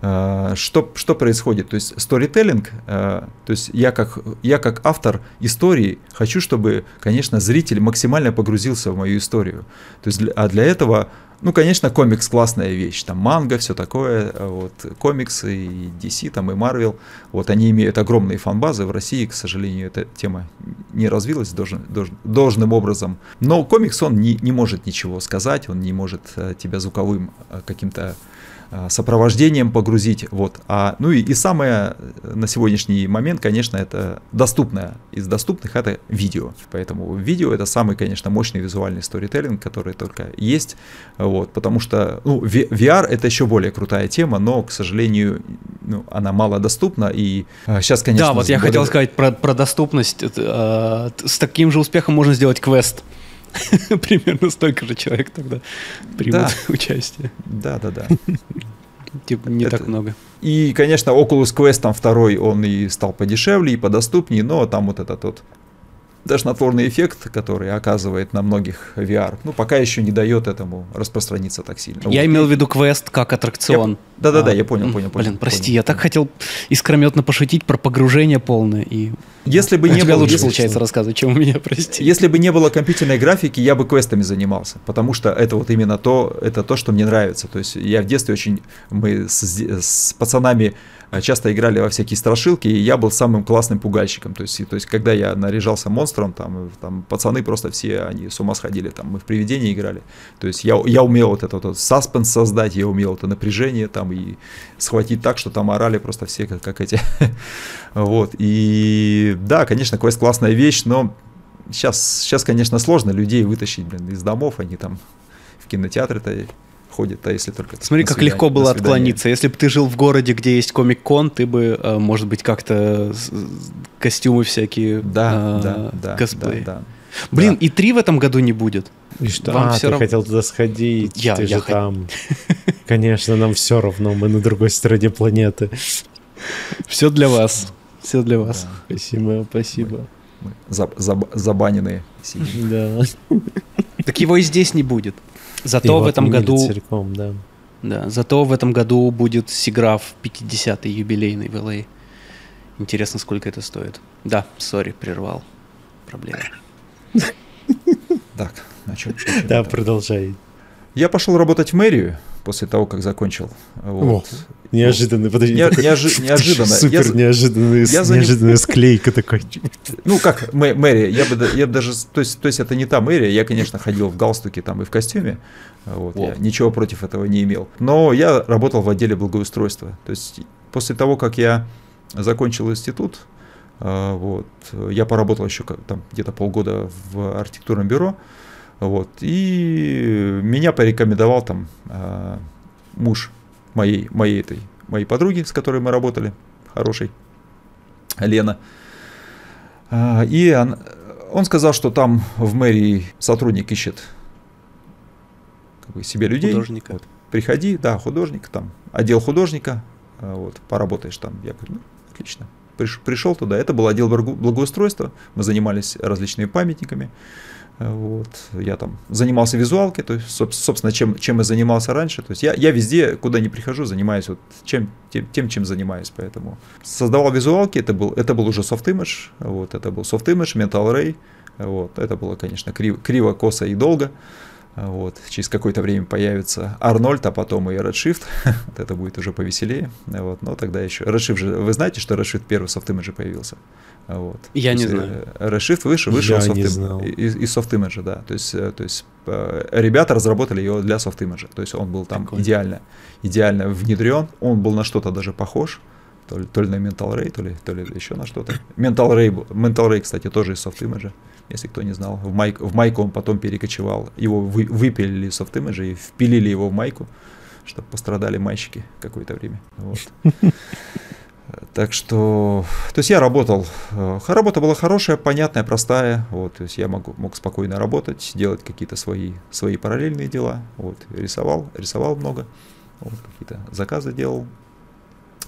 Speaker 3: э, что, что происходит? То есть storytelling, э, то есть я как, я как автор истории хочу, чтобы, конечно, зритель максимально погрузился в мою историю. То есть, а для этого ну, конечно, комикс классная вещь, там манга, все такое, вот, комиксы и DC, там и Marvel, вот, они имеют огромные фанбазы, в России, к сожалению, эта тема не развилась должен, должен, должным образом, но комикс, он не, не может ничего сказать, он не может э, тебя звуковым э, каким-то сопровождением погрузить. Вот. А, ну и, и самое э, на сегодняшний момент, конечно, это доступное. Из доступных это видео. Поэтому видео это самый, конечно, мощный визуальный сторителлинг, который только есть. Вот. Потому что ну, VR это еще более крутая тема, но, к сожалению, ну, она мало доступна. И сейчас, конечно...
Speaker 1: Да, вот я хотел сказать про, про доступность. С таким же успехом можно сделать квест. Примерно столько же человек тогда примут да. участие.
Speaker 3: Да, да, да.
Speaker 1: Типа не Это... так много.
Speaker 3: И, конечно, Oculus Quest там второй, он и стал подешевле, и подоступнее, но там вот этот вот тошнотворный эффект, который оказывает на многих VR, ну, пока еще не дает этому распространиться так сильно.
Speaker 1: Я вот. имел в виду квест как аттракцион.
Speaker 3: Да-да-да, я, понял, понял,
Speaker 1: понял.
Speaker 3: Блин,
Speaker 1: прости,
Speaker 3: понял,
Speaker 1: я так хотел искрометно пошутить про погружение полное. И...
Speaker 3: Если бы не
Speaker 1: было... лучше
Speaker 3: если,
Speaker 1: получается рассказывать, чем у меня, прости.
Speaker 3: Если бы не было компьютерной графики, я бы квестами занимался, потому что это вот именно то, это то, что мне нравится. То есть я в детстве очень, мы с, с пацанами Э, часто играли во всякие страшилки, и я был самым классным пугальщиком. То есть, то есть когда я наряжался монстром, там, там пацаны просто все, они с ума сходили, там, мы в привидения играли. То есть я, я умел вот этот вот саспенс создать, я умел это напряжение там и схватить так, что там орали просто все как, как эти. вот, и да, конечно, квест классная вещь, но сейчас, сейчас, конечно, сложно людей вытащить, блин, из домов, они там в кинотеатры-то ходит, а если только...
Speaker 1: Смотри, как свидание, легко было отклониться. Если бы ты жил в городе, где есть комик-кон, ты бы, э, может быть, как-то костюмы всякие,
Speaker 3: да, а, да, да,
Speaker 1: косплей. Да, да. Блин, да. и три в этом году не будет.
Speaker 2: И что? Вам а, все ты рав... хотел туда сходить, я, ты я же х... там. Конечно, нам все равно, мы на другой стороне планеты.
Speaker 1: Все для вас. Все для вас.
Speaker 2: Да. Спасибо, спасибо.
Speaker 3: Мы, мы заб, заб, забаненные.
Speaker 1: Да. Так его и здесь не будет. Зато в этом году...
Speaker 2: Целиком, да.
Speaker 1: Да, зато в этом году будет Сиграф 50-й юбилейный в LA. А. Интересно, сколько это стоит. Да, сори, прервал. Проблема.
Speaker 3: Так,
Speaker 2: а что? Да, продолжай.
Speaker 3: Я пошел работать в мэрию после того, как закончил. Вот.
Speaker 2: О, неожиданно, подожди.
Speaker 3: Не, неожи, неожиданно.
Speaker 2: Супер я, неожиданная, я неожиданная склейка такой.
Speaker 3: Ну как, мэрия, я бы, я даже, то есть, то есть это не та мэрия, я, конечно, ходил в галстуке там и в костюме, вот, я ничего против этого не имел. Но я работал в отделе благоустройства. То есть после того, как я закончил институт, э, вот, я поработал еще там где-то полгода в архитектурном бюро, вот. И меня порекомендовал там э, муж моей, моей, этой, моей подруги, с которой мы работали, хорошей, Лена. Э, и он, он сказал, что там в мэрии сотрудник ищет как бы, себе людей.
Speaker 1: Художника.
Speaker 3: Вот, приходи, да, художник, там, отдел художника, э, вот, поработаешь там. Я говорю, ну, отлично. Приш, пришел туда, это был отдел благоустройства, мы занимались различными памятниками. Вот. Я там занимался визуалкой, то есть, собственно, чем, чем я занимался раньше. То есть я, я везде, куда не прихожу, занимаюсь вот чем, тем, тем, чем занимаюсь. Поэтому создавал визуалки, это был, это был уже soft image, вот, это был soft image, mental ray. Вот, это было, конечно, криво, криво косо и долго. Вот. Через какое-то время появится Арнольд, а потом и Redshift. вот это будет уже повеселее. Вот. Но тогда еще... Redshift же... Вы знаете, что Redshift первый soft image появился? Вот.
Speaker 1: Я не знаю.
Speaker 3: Э, Redshift выше, вышел Я soft знал. из, из soft image, да. То есть, э, то есть э, ребята разработали его для soft image. То есть он был там Прикольно. идеально, идеально внедрен. Он был на что-то даже похож то ли, то ли на Mental Ray, то ли, то ли еще на что-то. Mental Ray, Mental Ray, кстати, тоже из Soft Image, если кто не знал. В, майк, в майку он потом перекочевал. Его вы, выпилили Image и впилили его в майку, чтобы пострадали мальчики какое-то время. Вот. Так что, то есть я работал, э, работа была хорошая, понятная, простая, вот, то есть я мог, мог спокойно работать, делать какие-то свои, свои параллельные дела, вот, рисовал, рисовал много, вот, какие-то заказы делал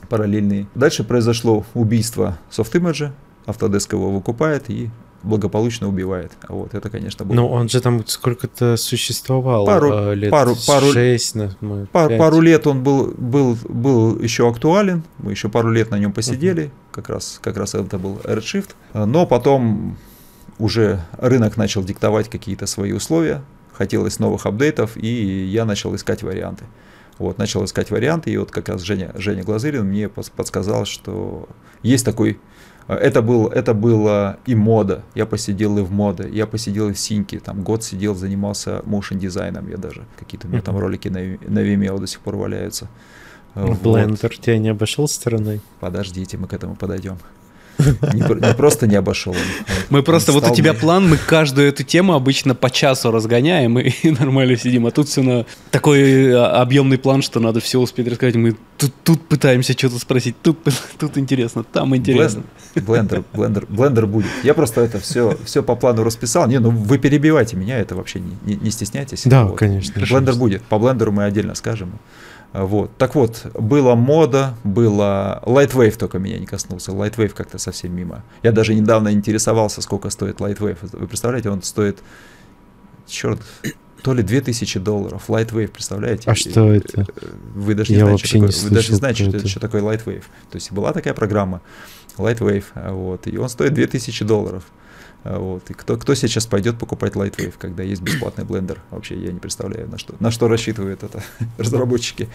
Speaker 3: параллельные. Дальше произошло убийство SoftImage, Autodesk его выкупает и благополучно убивает. Вот, это, конечно,
Speaker 2: было... Ну, он же там сколько-то существовал,
Speaker 3: пару, э, лет пару, пару, 6, ну, пару, пару лет он был, был, был еще актуален, мы еще пару лет на нем посидели, uh-huh. как, раз, как раз это был Redshift, но потом уже рынок начал диктовать какие-то свои условия, хотелось новых апдейтов, и я начал искать варианты. Вот, начал искать варианты, и вот как раз Женя, Женя Глазырин мне подсказал, что есть такой это, был, это было и мода. Я посидел и в моде. Я посидел и в синьке. Там год сидел, занимался моушен дизайном. Я даже какие-то у меня там ролики на, на Vimeo до сих пор валяются.
Speaker 2: Блендер вот. тебя не обошел стороной?
Speaker 3: Подождите, мы к этому подойдем. Не, не просто не обошел.
Speaker 1: Мы просто, вот у тебя план, мы каждую эту тему обычно по часу разгоняем и, и нормально сидим. А тут все на такой а, объемный план, что надо все успеть рассказать. Мы тут, тут пытаемся что-то спросить, тут, тут интересно, там интересно.
Speaker 3: Блендер, блендер, блендер будет. Я просто это все, все по плану расписал. Не, ну вы перебивайте меня, это вообще не, не, не стесняйтесь.
Speaker 2: Да, вот. конечно.
Speaker 3: Блендер будет. По блендеру мы отдельно скажем. Вот. Так вот, была мода, было Lightwave только меня не коснулся. Lightwave как-то совсем мимо. Я даже недавно интересовался, сколько стоит Lightwave. Вы представляете, он стоит, черт, то ли 2000 долларов. Lightwave, представляете?
Speaker 2: А что это?
Speaker 3: Вы даже не Я знаете, что такое, вы даже не знаете, что, что такое Lightwave. То есть была такая программа Lightwave, вот, и он стоит 2000 долларов. А, вот. И кто, кто сейчас пойдет покупать Lightwave, когда есть бесплатный блендер? Вообще я не представляю, на что, на что рассчитывают это разработчики.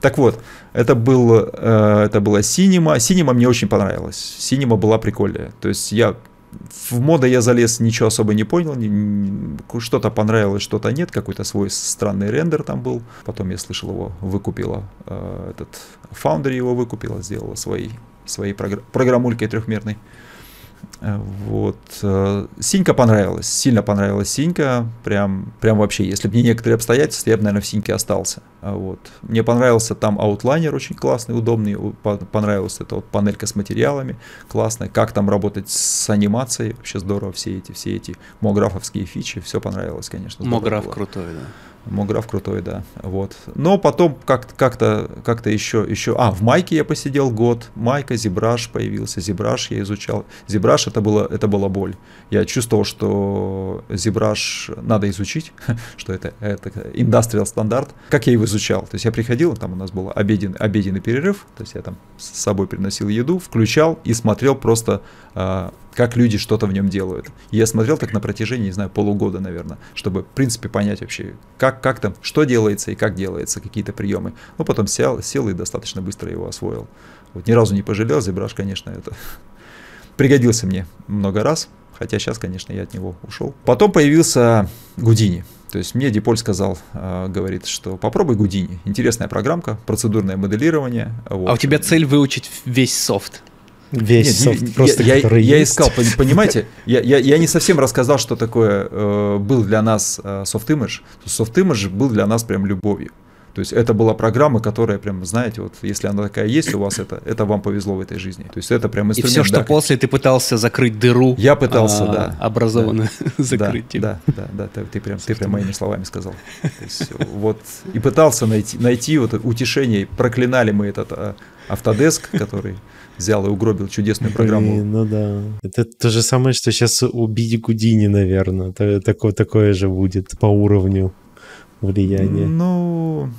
Speaker 3: Так вот, это, был, э, это была Cinema. Cinema мне очень понравилась. Cinema была прикольная. То есть я в мода я залез, ничего особо не понял, что-то понравилось, что-то нет, какой-то свой странный рендер там был. Потом я слышал его, выкупила э, этот Foundry его выкупила, сделала свои, своей прогр- программулькой трехмерной. Вот. Э, Синька понравилась, сильно понравилась Синька, прям, прям вообще, если бы не некоторые обстоятельства, я бы, наверное, в Синьке остался. А вот. Мне понравился там аутлайнер очень классный, удобный, понравилась эта вот панелька с материалами, классная, как там работать с анимацией, вообще здорово, все эти, все эти мографовские фичи, все понравилось, конечно.
Speaker 1: Мограф крутой, да.
Speaker 3: Мограф крутой, да. Вот. Но потом как- как-то, как-то еще, еще... А, в Майке я посидел год. Майка, Зебраж появился. Зебраж я изучал. Зебраж это, было, это была боль. Я чувствовал, что Зебраж надо изучить, что это, это индустриал стандарт. Как я его изучал? То есть я приходил, там у нас был обеден, обеденный перерыв, то есть я там с собой приносил еду, включал и смотрел просто как люди что-то в нем делают. Я смотрел так на протяжении, не знаю, полугода, наверное, чтобы, в принципе, понять вообще, как, как там, что делается и как делается, какие-то приемы. Ну, потом сел, сел и достаточно быстро его освоил. Вот ни разу не пожалел, Зебраж, конечно, это пригодился мне много раз, хотя сейчас, конечно, я от него ушел. Потом появился Гудини. То есть мне Диполь сказал, э, говорит, что попробуй Гудини. Интересная программка, процедурное моделирование.
Speaker 1: Вот. А у тебя цель выучить весь софт?
Speaker 2: Весь Нет, софт,
Speaker 3: просто я, который я, есть. я искал, понимаете, я, я, я не совсем рассказал, что такое э, был для нас э, Soft Image. Soft Image был для нас прям любовью. То есть это была программа, которая прям, знаете, вот если она такая есть у вас, это, это вам повезло в этой жизни. То есть это прям
Speaker 1: инструмент. И все, что да, после ты пытался закрыть дыру.
Speaker 3: Я пытался, а, да.
Speaker 1: Образованно
Speaker 3: да, закрыть. Да, да, да, да, ты, прям, ты прям моими словами сказал. есть, вот и пытался найти, найти вот утешение. Проклинали мы этот а, Автодеск, который взял и угробил чудесную программу.
Speaker 2: Блин, ну да. Это то же самое, что сейчас убить Гудини, наверное. Такое, такое же будет по уровню влияния.
Speaker 3: Ну,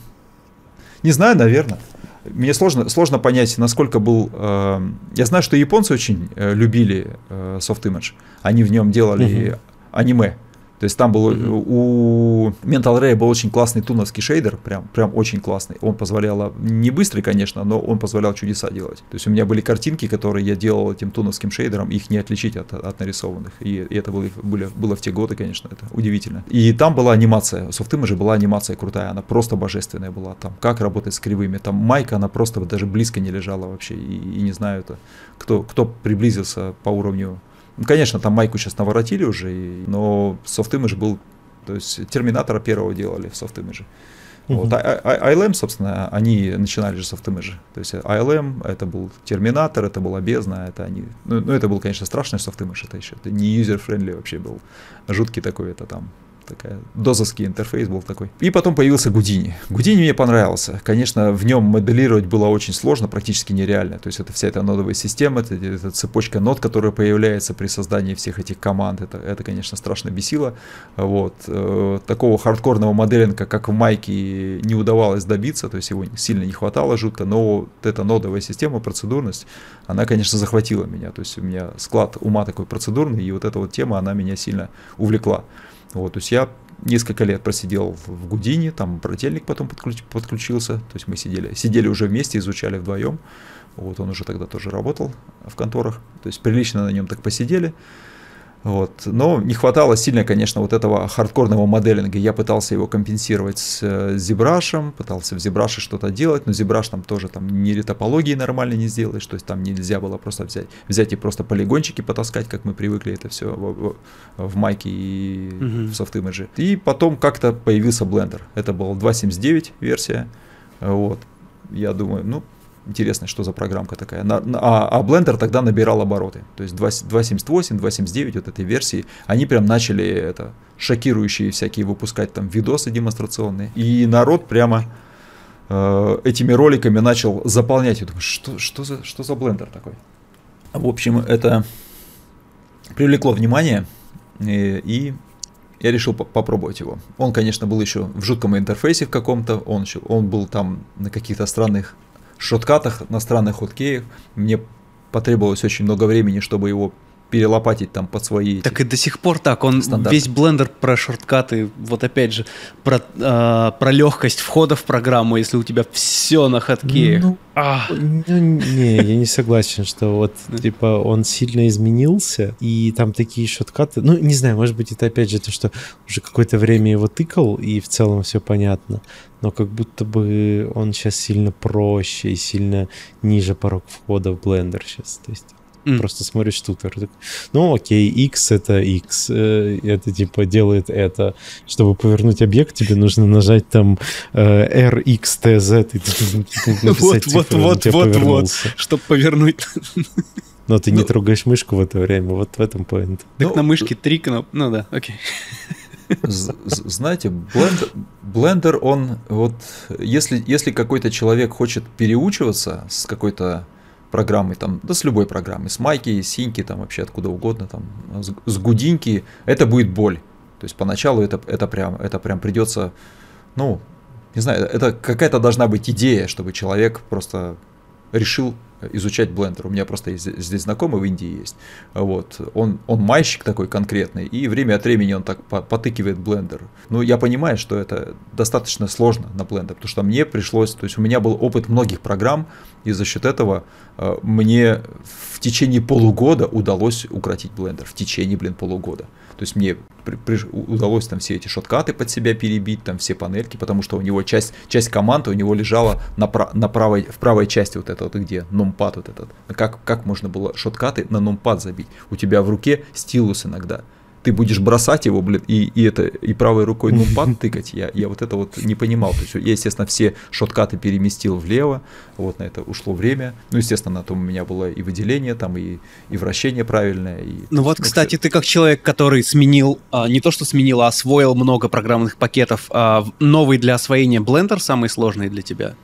Speaker 3: не знаю, наверное. Мне сложно, сложно понять, насколько был... Э, я знаю, что японцы очень э, любили э, Soft Image. Они в нем делали угу. аниме. То есть там был mm-hmm. у Mental Ray был очень классный туновский шейдер, прям, прям очень классный. Он позволял, не быстрый, конечно, но он позволял чудеса делать. То есть у меня были картинки, которые я делал этим туновским шейдером, их не отличить от, от нарисованных. И, и это было, было, было в те годы, конечно, это удивительно. И там была анимация, у же была анимация крутая, она просто божественная была. Там как работать с кривыми, там майка, она просто даже близко не лежала вообще. И, и не знаю, это, кто, кто приблизился по уровню конечно, там майку сейчас наворотили уже, но Softimage был, то есть Терминатора первого делали в Softimage 'е. Uh-huh. Вот, а, а, ILM, собственно, они начинали же с автомэджа. То есть ILM, это был Терминатор, это была бездна, это они... Ну, ну это был, конечно, страшный Softimage, это еще, это не user-friendly вообще был, жуткий такой, это там такая дозовский интерфейс был такой. И потом появился Houdini. Houdini мне понравился. Конечно, в нем моделировать было очень сложно, практически нереально. То есть это вся эта нодовая система, это, это цепочка нод, которая появляется при создании всех этих команд. Это, это конечно, страшно бесило. Вот. Э, такого хардкорного моделинга, как в Майке, не удавалось добиться, то есть его сильно не хватало жутко, но вот эта нодовая система, процедурность, она, конечно, захватила меня. То есть у меня склад ума такой процедурный, и вот эта вот тема, она меня сильно увлекла. Вот, то есть я несколько лет просидел в Гудине, там брательник потом подключ, подключился, то есть мы сидели, сидели уже вместе, изучали вдвоем. Вот он уже тогда тоже работал в конторах, то есть прилично на нем так посидели. Вот. Но не хватало сильно, конечно, вот этого хардкорного моделинга. Я пытался его компенсировать с ZBrush, пытался в ZBrush что-то делать, но ZBrush там тоже там ни ретопологии нормально не сделаешь, то есть там нельзя было просто взять, взять и просто полигончики потаскать, как мы привыкли это все в, в, в майке и uh-huh. в софт-имидже. И потом как-то появился Blender. Это был 2.79 версия. Вот. Я думаю, ну, Интересно, что за программка такая. На, а, а Blender тогда набирал обороты. То есть 2.78, 2.79 вот этой версии, они прям начали это шокирующие всякие выпускать там видосы демонстрационные. И народ прямо э, этими роликами начал заполнять. Я думаю, что, что, за, что за Blender такой? В общем, это привлекло внимание, и, и я решил по попробовать его. Он, конечно, был еще в жутком интерфейсе в каком-то, он, еще, он был там на каких-то странных шоткатах, на странных хоткеях. Мне потребовалось очень много времени, чтобы его перелопатить там под свои...
Speaker 1: Так и до сих пор так, он стандарты. весь блендер про шорткаты, вот опять же, про, э, про легкость входа в программу, если у тебя все на ходке. Ну,
Speaker 2: а. ну, не, я не согласен, что вот, типа, он сильно изменился, и там такие шорткаты, ну, не знаю, может быть, это опять же то, что уже какое-то время его тыкал, и в целом все понятно, но как будто бы он сейчас сильно проще и сильно ниже порог входа в блендер сейчас, то есть Mm. Просто смотришь тутор. Ну, окей, X это X. Э, это типа делает это. Чтобы повернуть объект, тебе нужно нажать там э, RXTZ
Speaker 1: и Вот, вот, вот, вот, вот. Чтобы повернуть.
Speaker 2: Но ты не ну. трогаешь мышку в это время. Вот в этом поинт.
Speaker 1: Так на мышке три кнопки. Ну да, окей.
Speaker 3: Знаете, блендер, блендер, он вот, если, если какой-то человек хочет переучиваться с какой-то программой, там, да с любой программой, с майки, с синьки, там вообще откуда угодно, там, с, с гудиньки, это будет боль. То есть поначалу это, это прям, это прям придется, ну, не знаю, это какая-то должна быть идея, чтобы человек просто решил изучать блендер. У меня просто есть, здесь знакомый в Индии есть. Вот. Он, он майщик такой конкретный, и время от времени он так потыкивает блендер. Ну, я понимаю, что это достаточно сложно на блендер, потому что мне пришлось, то есть у меня был опыт многих программ, и за счет этого э, мне в течение полугода удалось укротить блендер. В течение, блин, полугода. То есть мне при, при, удалось там все эти шоткаты под себя перебить, там все панельки, потому что у него часть, часть команды у него лежала на, на правой, в правой части вот это вот где, нумпад вот этот. Как, как можно было шоткаты на нумпад забить? У тебя в руке стилус иногда ты будешь бросать его, блин, и, и это, и правой рукой ну нумпад тыкать, я, я вот это вот не понимал. То есть я, естественно, все шоткаты переместил влево, вот на это ушло время. Ну, естественно, на том у меня было и выделение, там, и, и вращение правильное. И,
Speaker 1: ну вот, кстати, ты как человек, который сменил, а, не то что сменил, а освоил много программных пакетов, а, новый для освоения Blender самый сложный для тебя?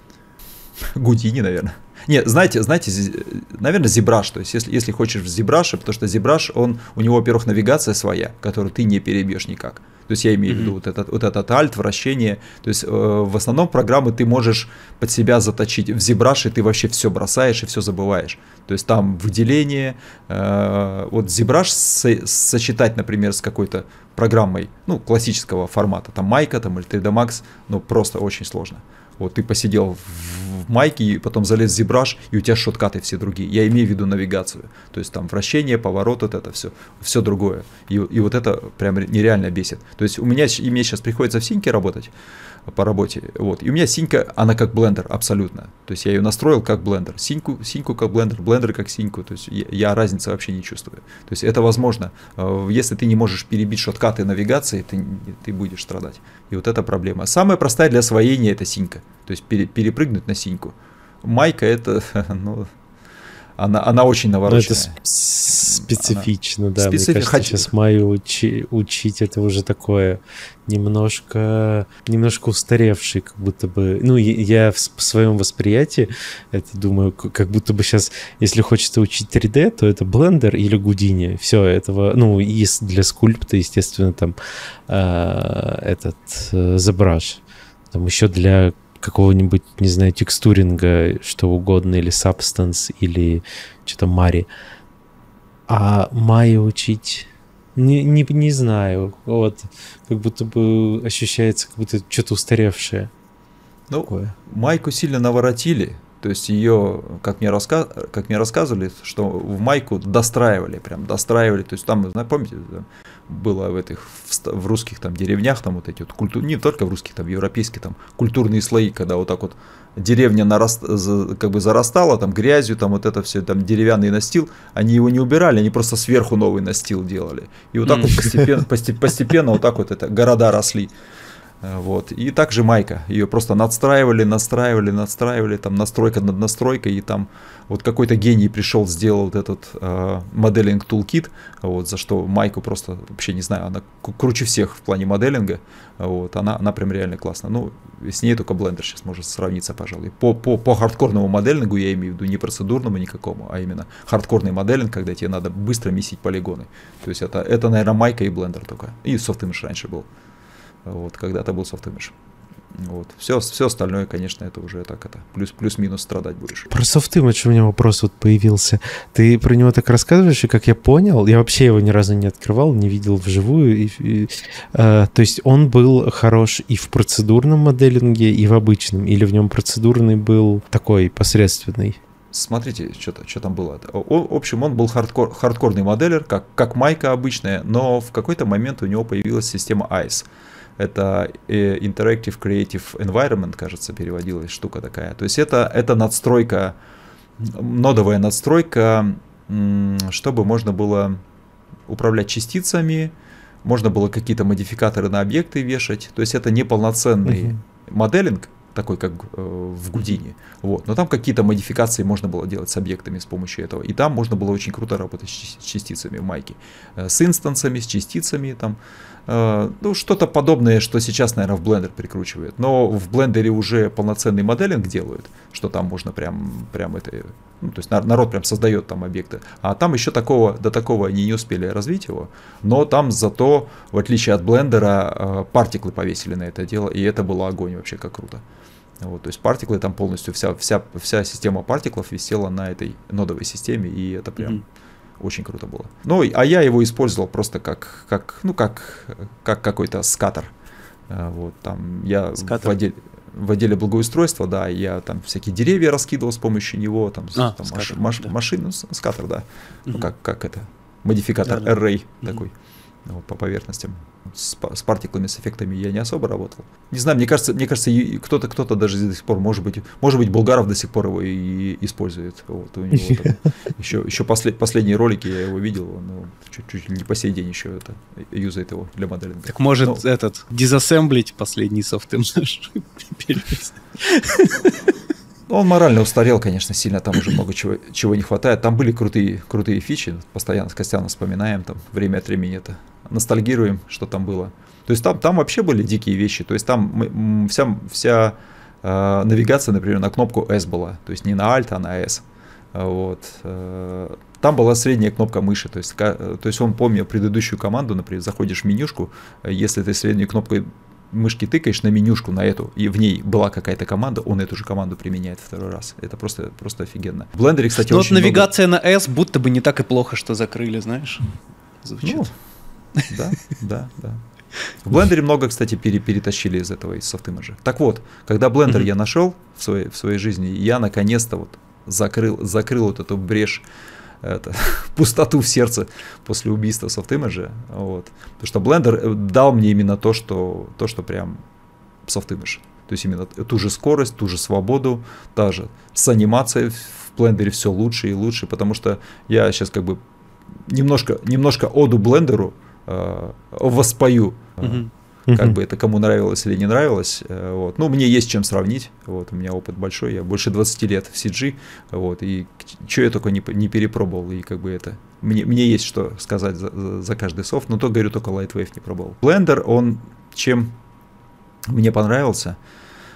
Speaker 3: Гудини, наверное. Нет, знаете, знаете, наверное, зебраш, то есть если, если хочешь в зебраше, потому что зебраш, он, у него, во-первых, навигация своя, которую ты не перебьешь никак. То есть я имею в виду вот этот, вот этот альт, вращение. То есть э, в основном программы ты можешь под себя заточить. В ZBrush ты вообще все бросаешь и все забываешь. То есть там выделение. Э, вот ZBrush со- сочетать, например, с какой-то программой, ну, классического формата, там Майка там, или 3D Max, ну, просто очень сложно. Вот ты посидел в майке, и потом залез в ZBrush, и у тебя шоткаты все другие. Я имею в виду навигацию. То есть там вращение, поворот, вот это все, все другое. И, и вот это прям нереально бесит. То есть у меня, и мне сейчас приходится в синьке работать, по работе. Вот. И у меня синька, она как блендер абсолютно. То есть я ее настроил как блендер. Синьку, синьку как блендер, блендер как синьку. То есть я, я разницы вообще не чувствую. То есть это возможно. Э, если ты не можешь перебить шоткаты навигации, ты, ты будешь страдать. И вот эта проблема. Самая простая для освоения это синька. То есть пере, перепрыгнуть на синьку. Майка это, ну, она, она очень ну, навороченная.
Speaker 2: это специфично, она... да. Специфи... Мне кажется, сейчас Майю учи... учить это уже такое немножко, немножко устаревший, как будто бы... Ну, я в своем восприятии это думаю, как будто бы сейчас, если хочется учить 3D, то это Blender или Гудини. Все этого, ну, и для скульпта, естественно, там э, этот э. Там еще для какого-нибудь, не знаю, текстуринга, что угодно, или Substance, или что-то Мари. А Майя учить... Не, не, не знаю, вот, как будто бы ощущается, как будто что-то устаревшее.
Speaker 3: Ну, Такое. Майку сильно наворотили, то есть ее, как мне, раска... как мне рассказывали, что в майку достраивали, прям достраивали. То есть там, помните, было в этих в русских там деревнях, там вот эти вот культур, не только в русских, там европейские там культурные слои, когда вот так вот деревня нараст, как бы зарастала там грязью, там вот это все, там деревянный настил, они его не убирали, они просто сверху новый настил делали. И вот так вот постепенно, постепенно вот так вот это города росли. Э, вот. И также майка. Ее просто надстраивали, настраивали, настраивали, там настройка над настройкой, и там вот какой-то гений пришел, сделал вот этот э, моделинг toolkit, вот, за что майку просто вообще не знаю, она круче всех в плане моделинга, вот, она, она прям реально классная. Ну, с ней только блендер сейчас может сравниться, пожалуй. По, по, по хардкорному моделингу я имею в виду не процедурному никакому, а именно хардкорный моделинг, когда тебе надо быстро месить полигоны. То есть это, это наверное, майка и Blender только. И Softimage раньше был. Вот, когда-то был Softimage. Вот. Все, все остальное, конечно, это уже так это плюс, плюс-минус страдать будешь.
Speaker 2: Про Softimage у меня вопрос вот появился. Ты про него так рассказываешь, и как я понял, я вообще его ни разу не открывал, не видел вживую. И, и, э, то есть он был хорош и в процедурном моделинге, и в обычном, или в нем процедурный был такой посредственный?
Speaker 3: Смотрите, что, что там было. О, в общем, он был хардкор, хардкорный моделер, как, как майка обычная, но в какой-то момент у него появилась система ICE. Это э, Interactive Creative Environment, кажется, переводилась штука такая. То есть это, это надстройка, нодовая надстройка, чтобы можно было управлять частицами, можно было какие-то модификаторы на объекты вешать. То есть это не полноценный uh-huh. моделинг, такой как э, в Гудине. Вот. Но там какие-то модификации можно было делать с объектами с помощью этого. И там можно было очень круто работать с частицами в майке. Э, с инстансами, с частицами там. Э, ну, что-то подобное, что сейчас, наверное, в Blender прикручивают. Но в Blender уже полноценный моделинг делают, что там можно прям, прям это, ну, то есть народ прям создает там объекты. А там еще такого, до такого они не успели развить его, но там зато, в отличие от Blender, э, партиклы повесили на это дело, и это было огонь вообще, как круто. Вот, то есть партиклы там полностью, вся, вся, вся система партиклов висела на этой нодовой системе, и это прям... Mm-hmm очень круто было. Ну, а я его использовал просто как, как ну, как, как какой-то скатер. Э, вот, там я скатер. в отделе, в отделе благоустройства, да, я там всякие деревья раскидывал с помощью него, там, а, там скатер, маш, маш, да. машину, скатер, да. Угу. Ну, как, как это, модификатор да, Array угу. такой вот, по поверхностям с, с партиклами, с эффектами я не особо работал. Не знаю, мне кажется, мне кажется, кто-то, кто-то даже до сих пор, может быть, может быть, Булгаров до сих пор его и использует. Вот, у него еще, еще послед, последние ролики я его видел, он ну, чуть-чуть не по сей день еще это юзает его для модели.
Speaker 1: Так может Но... этот дизассемблить последний софт наш
Speaker 3: Он морально устарел, конечно, сильно, там уже много чего, чего не хватает. Там были крутые, крутые фичи, постоянно с Костяном вспоминаем, там время от времени это ностальгируем, что там было. То есть там, там вообще были дикие вещи. То есть там вся, вся э, навигация, например, на кнопку S была, то есть не на Alt, а на S. Вот. Э, там была средняя кнопка мыши, то есть, то есть он, помнил предыдущую команду, например, заходишь в менюшку, если ты средней кнопкой мышки тыкаешь на менюшку на эту, и в ней была какая-то команда, он эту же команду применяет второй раз. Это просто, просто офигенно. В блендере, кстати,
Speaker 1: Но
Speaker 3: ну, очень
Speaker 1: вот навигация много... на S будто бы не так и плохо, что закрыли, знаешь? Звучит. Ну,
Speaker 3: да, да, да. В Blender 'е много, кстати, пере, перетащили из этого, из Softimage 'а. Так вот, когда Blender угу. я нашел в своей, в своей жизни, я наконец-то вот закрыл, закрыл вот эту брешь это, пустоту в сердце после убийства Softimage 'а. Вот. Потому что Blender э, дал мне именно то, что, то, что прям Softimage. То есть именно ту же скорость, ту же свободу, та же с анимацией в блендере все лучше и лучше, потому что я сейчас как бы немножко, немножко оду блендеру э, воспою. Uh-huh как бы это кому нравилось или не нравилось. Э, вот. Ну, мне есть чем сравнить. Вот, у меня опыт большой, я больше 20 лет в CG, вот, и что я только не, не перепробовал, и как бы это... Мне, мне есть что сказать за, за каждый софт, но то, говорю, только Lightwave не пробовал. Blender, он чем мне понравился –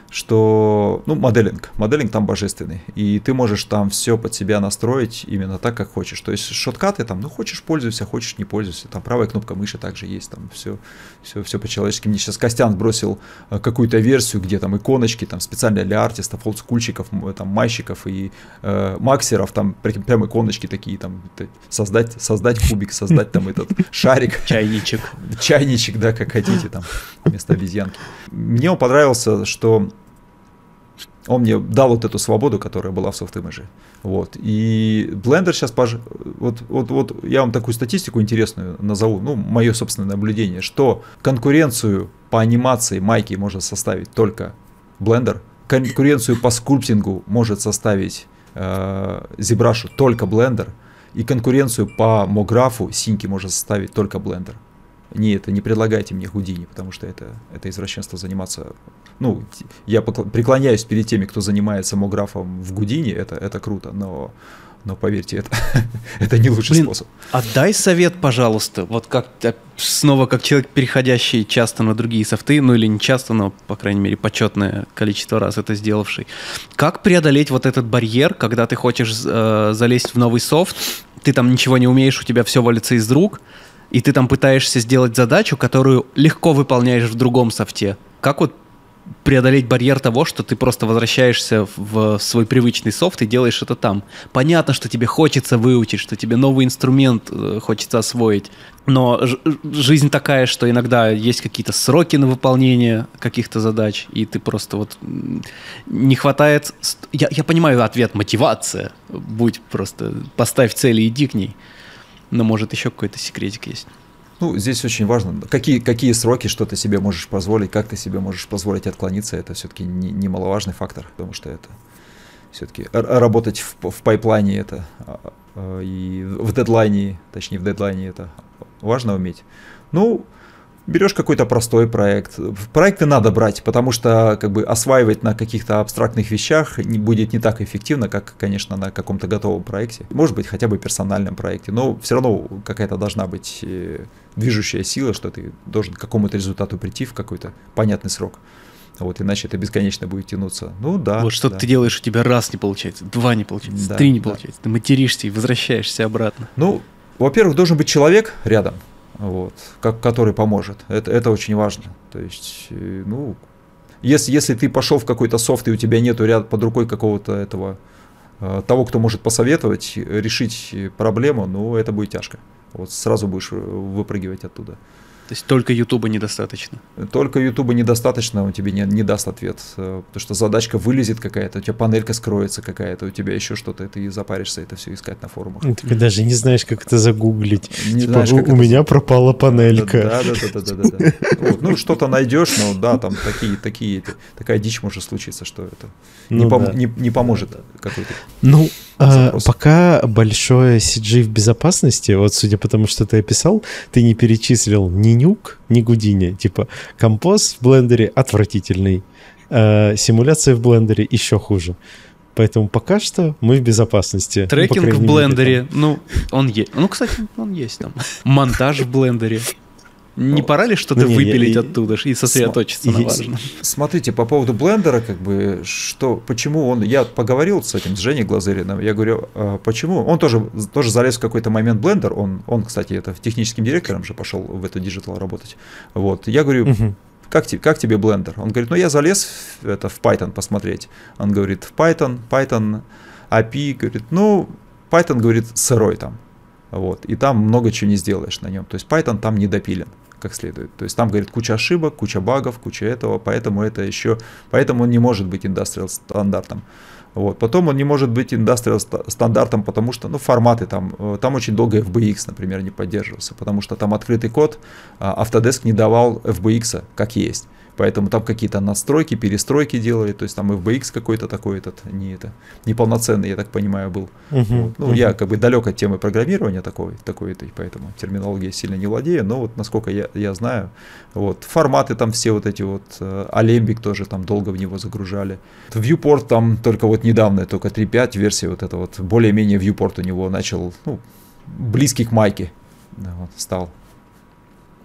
Speaker 3: что, ну, моделинг, моделинг там божественный, и ты можешь там все под себя настроить именно так, как хочешь. То есть шоткаты там, ну, хочешь пользуйся, хочешь не пользуйся, там правая кнопка мыши также есть, там все, все, все по-человечески. Мне сейчас Костян бросил э, какую-то версию, где там иконочки, там специально для артистов, олдскульчиков, там майщиков и э, максеров, там прям иконочки такие, там создать, создать кубик, создать там этот шарик.
Speaker 1: Чайничек.
Speaker 3: Чайничек, да, как хотите, там вместо обезьянки. Мне он понравился, что он мне дал вот эту свободу, которая была в софт-имидже. Вот. И Blender сейчас, пож... вот, вот, вот я вам такую статистику интересную назову, ну, мое собственное наблюдение, что конкуренцию по анимации майки может составить только Blender, конкуренцию по скульптингу может составить э, ZBrush только Blender, и конкуренцию по мографу синьки может составить только Blender не это, не предлагайте мне Гудини, потому что это, это извращенство заниматься. Ну, я преклоняюсь перед теми, кто занимается мографом в Гудини, это, это круто, но, но поверьте, это, это не лучший Блин, способ.
Speaker 1: Отдай совет, пожалуйста, вот как снова как человек, переходящий часто на другие софты, ну или не часто, но, по крайней мере, почетное количество раз это сделавший. Как преодолеть вот этот барьер, когда ты хочешь э, залезть в новый софт, ты там ничего не умеешь, у тебя все валится из рук, и ты там пытаешься сделать задачу, которую легко выполняешь в другом софте. Как вот преодолеть барьер того, что ты просто возвращаешься в свой привычный софт и делаешь это там. Понятно, что тебе хочется выучить, что тебе новый инструмент э, хочется освоить, но жизнь такая, что иногда есть какие-то сроки на выполнение каких-то задач, и ты просто вот не хватает... Я, я понимаю ответ, мотивация. Будь просто, поставь цели и иди к ней. Но может еще какой-то секретик есть.
Speaker 3: Ну, здесь очень важно, какие, какие сроки, что ты себе можешь позволить, как ты себе можешь позволить отклониться, это все-таки не, немаловажный фактор, потому что это все-таки работать в, в пайплайне это а, а, и в дедлайне, точнее в дедлайне это важно уметь. Ну, берешь какой-то простой проект. Проекты надо брать, потому что как бы осваивать на каких-то абстрактных вещах не будет не так эффективно, как, конечно, на каком-то готовом проекте. Может быть, хотя бы персональном проекте, но все равно какая-то должна быть э, движущая сила, что ты должен к какому-то результату прийти в какой-то понятный срок. Вот, иначе это бесконечно будет тянуться. Ну да.
Speaker 1: Вот что
Speaker 3: да.
Speaker 1: ты делаешь, у тебя раз не получается, два не получается, да, три не да. получается. Ты материшься и возвращаешься обратно.
Speaker 3: Ну, во-первых, должен быть человек рядом, вот, как, который поможет. Это, это очень важно. То есть, э, ну, если, если ты пошел в какой-то софт, и у тебя нету ряд под рукой какого-то этого, э, того, кто может посоветовать, решить проблему, ну, это будет тяжко. Вот сразу будешь выпрыгивать оттуда.
Speaker 1: То есть только Ютуба недостаточно?
Speaker 3: Только Ютуба недостаточно, он тебе не, не даст ответ. Э, потому что задачка вылезет какая-то, у тебя панелька скроется какая-то, у тебя еще что-то, ты запаришься это все искать на форумах.
Speaker 2: Ты даже не знаешь, как это загуглить. Не типа, знаешь, как у это... меня пропала панелька.
Speaker 3: Да, да, да, ну, что-то найдешь, но да, там такие, такие, такая дичь может случиться, что это ну, не, не поможет какой-то.
Speaker 2: Ну, а, пока большое CG в безопасности, вот судя по тому, что ты описал, ты не перечислил ни нюк, ни гудини. Типа композ в блендере отвратительный, а, симуляция в блендере еще хуже. Поэтому пока что мы в безопасности.
Speaker 1: Ну, Трекинг ну, в Blender 'е, мере, ну, он есть. Ну, кстати, он есть там. Монтаж в Blender 'е. Не пора ли что-то ну, выпилить я, оттуда и сосредоточиться см- на важном?
Speaker 3: Смотрите, по поводу Blender 'а, как бы, что, почему он, я поговорил с этим, с Женей Глазыриным, я говорю, а почему, он тоже, тоже залез в какой-то момент Blender, он, он, кстати, это техническим директором же пошел в это digital работать, вот, я говорю, угу. Как, как тебе Blender? Он говорит, ну я залез в, это, в Python посмотреть. Он говорит, в Python, Python API, говорит, ну, Python, говорит, сырой там. Вот, и там много чего не сделаешь на нем. То есть Python там не допилен как следует. То есть там, говорит, куча ошибок, куча багов, куча этого, поэтому это еще, поэтому он не может быть индустриал стандартом. Вот. Потом он не может быть индустриал стандартом, потому что ну, форматы там, э, там очень долго FBX, например, не поддерживался, потому что там открытый код, а Autodesk не давал FBX как есть. Поэтому там какие-то настройки, перестройки делали, то есть там FBX какой-то такой этот, не это, неполноценный, я так понимаю, был. Uh-huh, вот. Ну, uh-huh. я как бы далек от темы программирования такой, такой этой, поэтому терминологией сильно не владею, но вот насколько я, я знаю, вот, форматы там все вот эти вот, э, Alembic тоже там долго в него загружали. Viewport там только вот недавно, только 3.5 версия вот это вот, более-менее Viewport у него начал, ну, близкий к майке вот, стал.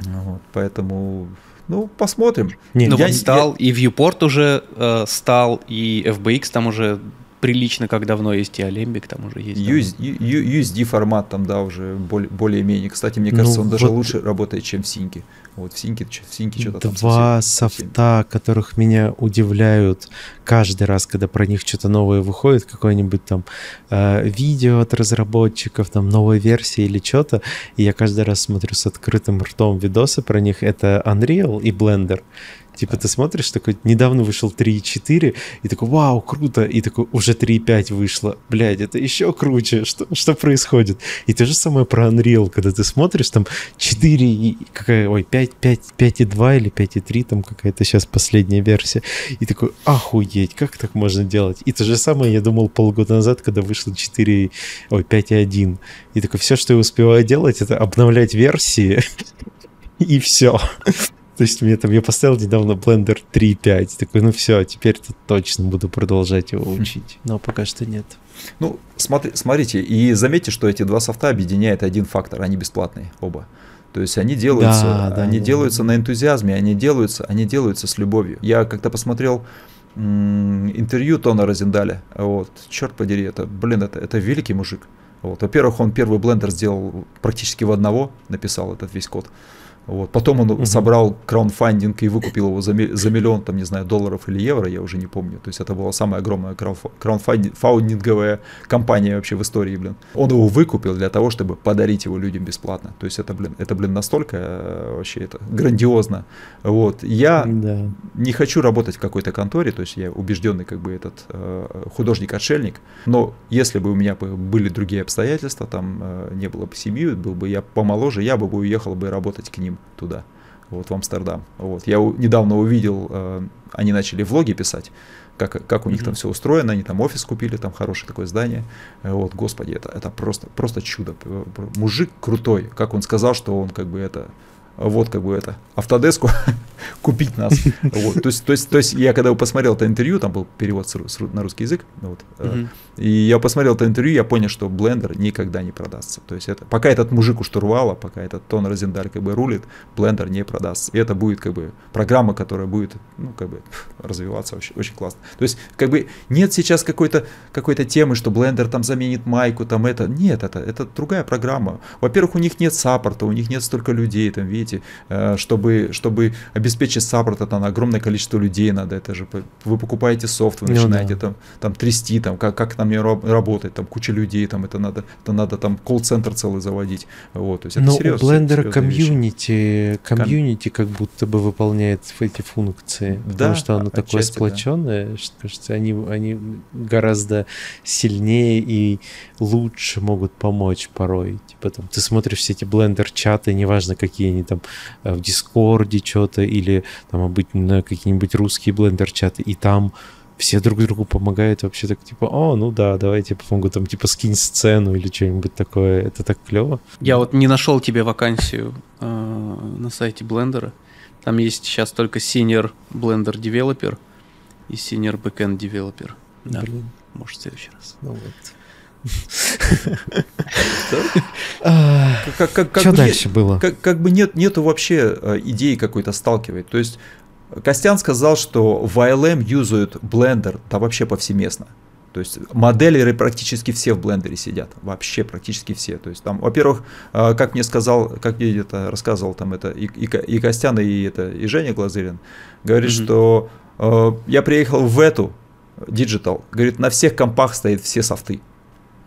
Speaker 3: Вот, поэтому ну, посмотрим.
Speaker 1: Не, ну, я, вот стал, я... и Viewport уже э, стал, и FBX там уже прилично, как давно есть и Alembic, там уже есть.
Speaker 3: USD, USD формат там, да, уже более-менее. Кстати, мне кажется, ну, он вот... даже лучше работает, чем в Синке. Вот в Синке, в Синке что-то
Speaker 2: там Два совсем, софта, которых меня удивляют каждый раз, когда про них что-то новое выходит, какое-нибудь там э, видео от разработчиков, там новая версия или что-то, и я каждый раз смотрю с открытым ртом видосы про них, это Unreal и Blender. Типа ты смотришь, такой, недавно вышел 3.4, и такой, вау, круто, и такой, уже 3.5 вышло, блядь, это еще круче, что, что происходит? И то же самое про Unreal, когда ты смотришь, там 4, какая, ой, 5, 5, 5.2 или 5.3, там какая-то сейчас последняя версия, и такой, охуеть, как так можно делать? И то же самое я думал полгода назад, когда вышло 4, ой, 5.1, и такой, все, что я успеваю делать, это обновлять версии, и все. То есть мне там, я поставил недавно Blender 3.5, такой, ну все, теперь -то точно буду продолжать его учить. Но пока что нет.
Speaker 3: Ну, смотри, смотрите, и заметьте, что эти два софта объединяет один фактор, они бесплатные оба. То есть они делаются, да, да, они да, делаются да. на энтузиазме, они делаются, они делаются с любовью. Я когда посмотрел интервью Тона Розендаля, вот, черт подери, это, блин, это, это великий мужик. Вот. Во-первых, он первый блендер сделал практически в одного, написал этот весь код. Вот. Потом он угу. собрал краундфандинг и выкупил его за, за миллион, там, не знаю, долларов или евро, я уже не помню. То есть это была самая огромная краундфандинговая компания вообще в истории, блин. Он его выкупил для того, чтобы подарить его людям бесплатно. То есть это, блин, это, блин, настолько э, вообще это грандиозно. Вот. Я да. не хочу работать в какой-то конторе, то есть я убежденный как бы этот э, художник-отшельник, но если бы у меня были другие обстоятельства, там э, не было бы семьи, был бы я помоложе, я бы уехал бы работать к ним ним туда, вот в Амстердам. Вот. Я недавно увидел, э, они начали влоги писать, как, как у них mm-hmm. там все устроено, они там офис купили, там хорошее такое здание. Вот, господи, это, это просто, просто чудо. Мужик крутой, как он сказал, что он как бы это вот как бы это, Автодеску купить нас. Вот. То, есть, то, есть, то есть я когда посмотрел это интервью, там был перевод с, с, на русский язык, вот, uh-huh. и я посмотрел это интервью, я понял, что блендер никогда не продастся. То есть это, пока этот мужик у штурвала, пока этот Тон Розендаль как бы рулит, блендер не продастся. И это будет как бы программа, которая будет ну, как бы развиваться очень, очень классно. То есть как бы нет сейчас какой-то какой темы, что Blender там заменит майку, там это. Нет, это, это другая программа. Во-первых, у них нет саппорта, у них нет столько людей, там, видите, видите, э, чтобы, чтобы обеспечить саппорт, это на огромное количество людей надо, это же вы покупаете софт, вы ну, начинаете да. там, там трясти, там, как, как там работать, там куча людей, там это надо, это надо там колл-центр целый заводить, вот, то есть это
Speaker 2: Но серьезно, у Blender комьюнити, комьюнити как будто бы выполняет эти функции, да, потому что оно такое сплоченное, да. что кажется, они, они гораздо сильнее и лучше могут помочь порой, типа там, ты смотришь все эти блендер-чаты, неважно, какие они там э, в Дискорде что-то или там обычно какие-нибудь русские блендер-чаты, и там все друг другу помогают вообще так типа, о, ну да, давайте помогу там типа скинь сцену или что-нибудь такое. Это так клево.
Speaker 1: Я вот не нашел тебе вакансию э, на сайте блендера. Там есть сейчас только senior blender developer и senior backend developer. Да. Блин. Может, в следующий раз. Ну вот.
Speaker 2: Что дальше было?
Speaker 3: Как бы нет нету вообще э, идеи какой-то сталкивать. То есть Костян сказал, что в ILM юзают Blender, да вообще повсеместно. То есть моделеры практически все в блендере сидят, вообще практически все. То есть там, во-первых, э, как мне сказал, как мне это рассказывал там это и, и, и Костян, и это и Женя Глазырин, говорит, mm-hmm. что э, я приехал в эту Digital, говорит, на всех компах стоят все софты.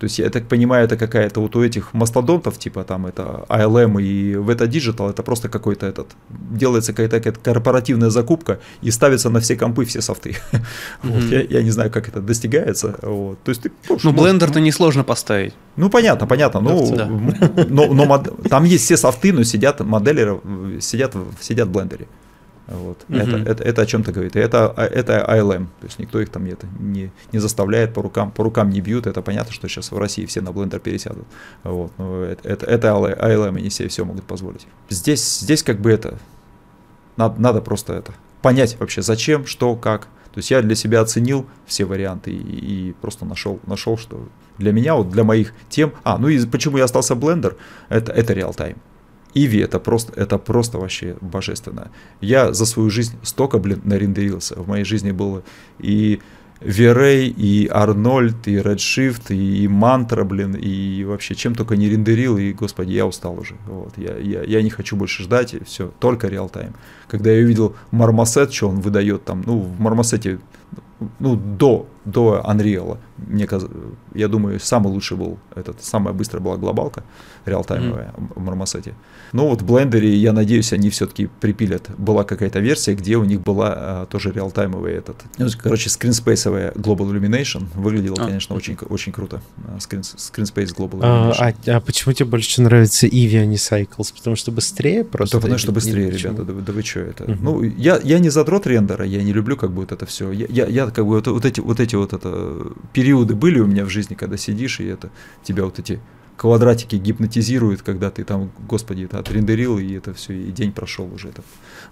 Speaker 3: То есть, я так понимаю, это какая-то вот у этих мастодонтов, типа там это ALM и в это Digital, это просто какой-то этот, делается какая-то, какая-то корпоративная закупка и ставится на все компы все софты. Mm-hmm. Вот, я, я не знаю, как это достигается. Вот. То есть ты,
Speaker 1: ну, ну блендер-то несложно поставить.
Speaker 3: Ну, понятно, понятно. Ну, да. но, но, но, там есть все софты, но сидят моделеры, сидят, сидят в блендере. Вот. Угу. Это, это, это о чем-то говорит. И это, это ILM. То есть никто их там это не, не заставляет по рукам, по рукам не бьют. Это понятно, что сейчас в России все на блендер пересядут. Вот. Но это, это, это ILM, они себе все могут позволить. Здесь, здесь как бы это, надо, надо просто это понять вообще, зачем, что, как. То есть я для себя оценил все варианты и, и просто нашел, нашел, что для меня, вот для моих тем, а, ну и почему я остался блендер, это, это реал-тайм. Иви это просто, это просто вообще божественно. Я за свою жизнь столько, блин, нарендерился. В моей жизни было и Верей, и Арнольд, и Redshift, и Мантра, блин, и вообще чем только не рендерил, и, господи, я устал уже. Вот, я, я, я не хочу больше ждать, и все, только реал-тайм. Когда я увидел Мармосет, что он выдает там, ну, в Мармосете, ну, до, до Unreal, мне я думаю, самый лучший был этот, самая быстрая была глобалка реалтаймовая mm-hmm. в Мармосете. Но вот в блендере, я надеюсь, они все-таки припилят. Была какая-то версия, где у них была а, тоже реалтаймовый этот, ну, короче, скринспейсовая Global Illumination. Выглядело, а, конечно, очень, очень круто. Screen, Screenspace Global
Speaker 2: а, Illumination. А, а, а почему тебе больше нравится Eevee, а не Cycles? Потому что быстрее просто?
Speaker 3: Да, потому что быстрее, ребята, да, да вы что это? Uh-huh. Ну, я, я не задрот рендера, я не люблю как бы вот это все. Я, я, я как бы вот, вот эти вот эти вот это периоды были у меня в жизни, когда сидишь и это тебя вот эти квадратики гипнотизируют, когда ты там, господи, это отрендерил, и это все, и день прошел уже, это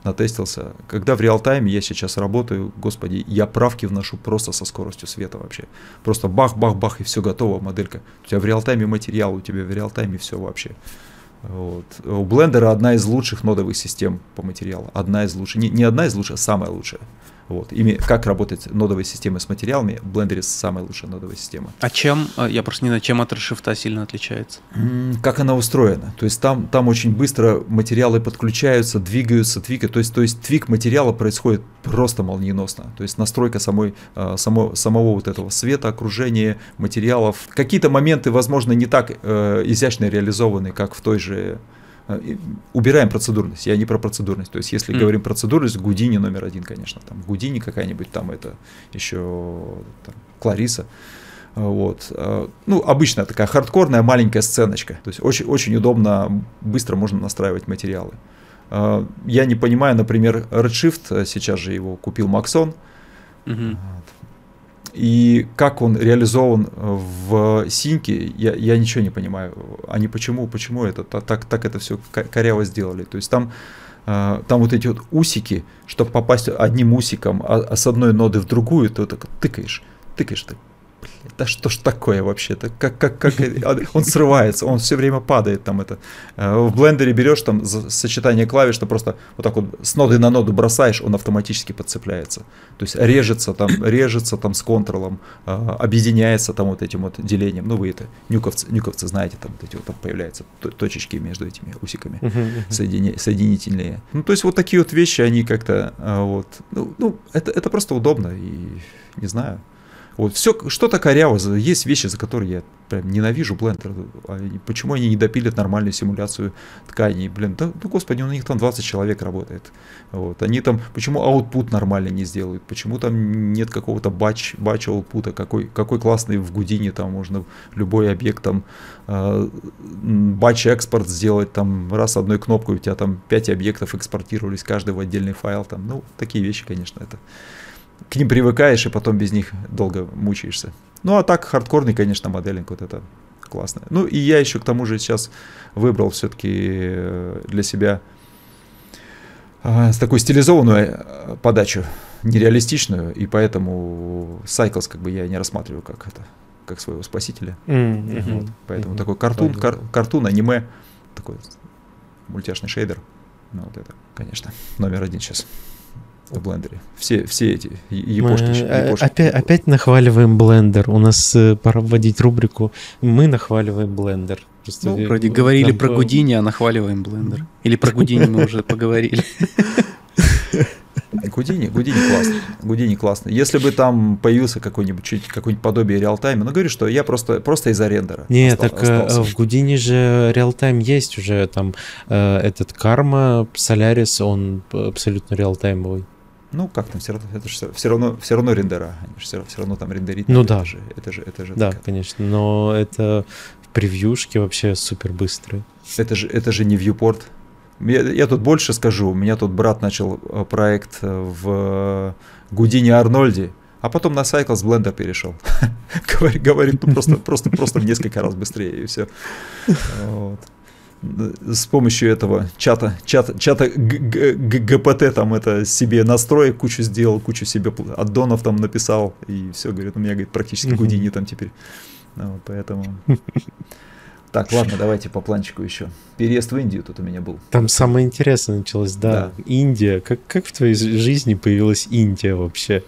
Speaker 3: натестился. Когда в реал-тайме я сейчас работаю, господи, я правки вношу просто со скоростью света вообще. Просто бах-бах-бах, и все готово, моделька. У тебя в реал-тайме материал, у тебя в реал-тайме все вообще. Вот. У Blender одна из лучших нодовых систем по материалу. Одна из лучших. Не, не одна из лучших, а самая лучшая. Вот. Ими, как работать нодовые системы с материалами, в Blender самая лучшая нодовая система.
Speaker 1: А чем, э, я просто не знаю, чем от Redshift сильно отличается?
Speaker 3: Как она устроена. То есть там, там очень быстро материалы подключаются, двигаются, твикают. То есть, то есть твик материала происходит просто молниеносно. То есть настройка самой, э, само, самого вот этого света, окружения, материалов. Какие-то моменты, возможно, не так э, изящно реализованы, как в той же убираем процедурность. Я не про процедурность. То есть, если mm. говорим процедурность, Гудини номер один, конечно. Там Гудини какая-нибудь, там это еще там, Клариса. Вот. Э, ну, обычная такая хардкорная маленькая сценочка. То есть очень, очень удобно, быстро можно настраивать материалы. Э, я не понимаю, например, Redshift, сейчас же его купил Maxon. Mm-hmm и как он реализован в синке, я, я ничего не понимаю. Они почему, почему это так, так это все коряво сделали. То есть там, э, там вот эти вот усики, чтобы попасть одним усиком а, а с одной ноды в другую, ты вот так тыкаешь, тыкаешь, ты да что ж такое вообще-то, как, как, как он срывается, он все время падает там это. Э, в блендере берешь там сочетание клавиш, что просто вот так вот с ноды на ноду бросаешь, он автоматически подцепляется. То есть режется там, режется там с контролом, э, объединяется там вот этим вот делением. Ну вы это, нюковцы, нюковцы знаете, там вот эти вот там появляются точечки между этими усиками соедини, соединительные. Ну то есть вот такие вот вещи, они как-то э, вот, ну, ну это, это просто удобно и не знаю. Вот, все что-то коряво. Есть вещи, за которые я прям ненавижу Blender. А почему они не допилят нормальную симуляцию тканей? Блин, да, ну господи, у них там 20 человек работает. Вот. Они там, почему аутпут нормально не сделают? Почему там нет какого-то батч, батч аутпута? Какой, какой классный в Гудине там можно любой объект там э, батч экспорт сделать, там раз одной кнопкой у тебя там 5 объектов экспортировались, каждый в отдельный файл. Там, ну, такие вещи, конечно, это к ним привыкаешь и потом без них долго мучаешься. Ну а так хардкорный, конечно, моделинг вот это классно. Ну и я еще к тому же сейчас выбрал все-таки э, для себя э, такую стилизованную э, подачу, нереалистичную, и поэтому Cycles как бы я не рассматриваю как это как своего спасителя.
Speaker 2: Mm-hmm.
Speaker 3: Вот, поэтому mm-hmm. такой картун, кар, картун, аниме, такой мультяшный шейдер. Ну, вот это, конечно, номер один сейчас в блендере. Все, все эти япошки. Мы
Speaker 2: япошки. Опять, опять нахваливаем блендер. У нас э, пора вводить рубрику «Мы нахваливаем блендер».
Speaker 1: Просто ну, вроде говорили про Гудини, а нахваливаем блендер. Или про Гудини мы уже поговорили.
Speaker 3: Гудини, Гудини классный. Гудини классный. Если бы там появился какой-нибудь чуть какое-нибудь подобие реалтайма, ну говорю, что я просто просто из-за рендера.
Speaker 2: Нет, остал, так э, остался. в Гудини же реалтайм есть уже там э, этот карма Солярис, он абсолютно реалтаймовый.
Speaker 3: Ну, как там, все равно, это же все равно, все равно рендера, они же все, все равно там рендерить.
Speaker 2: Ну да.
Speaker 3: Же, это же, это же.
Speaker 2: Да, такая... конечно, но это превьюшки вообще супер быстрые.
Speaker 3: Это же, это же не viewport. Я, я тут больше скажу. У меня тут брат начал э, проект э, в Гудине Арнольде, а потом на Cycles Blender перешел. Говорит, ну просто, просто, просто в несколько раз быстрее и все. Вот с помощью этого чата, чата, чата ГПТ там это себе настроек кучу сделал, кучу себе аддонов там написал, и все, говорит, у меня, говорит, практически Гудини там теперь. Ну, поэтому... Так, ладно, давайте по планчику еще. Переезд в Индию тут у меня был.
Speaker 2: Там самое интересное началось, да. да. Индия. Как, как в твоей жизни появилась Индия вообще?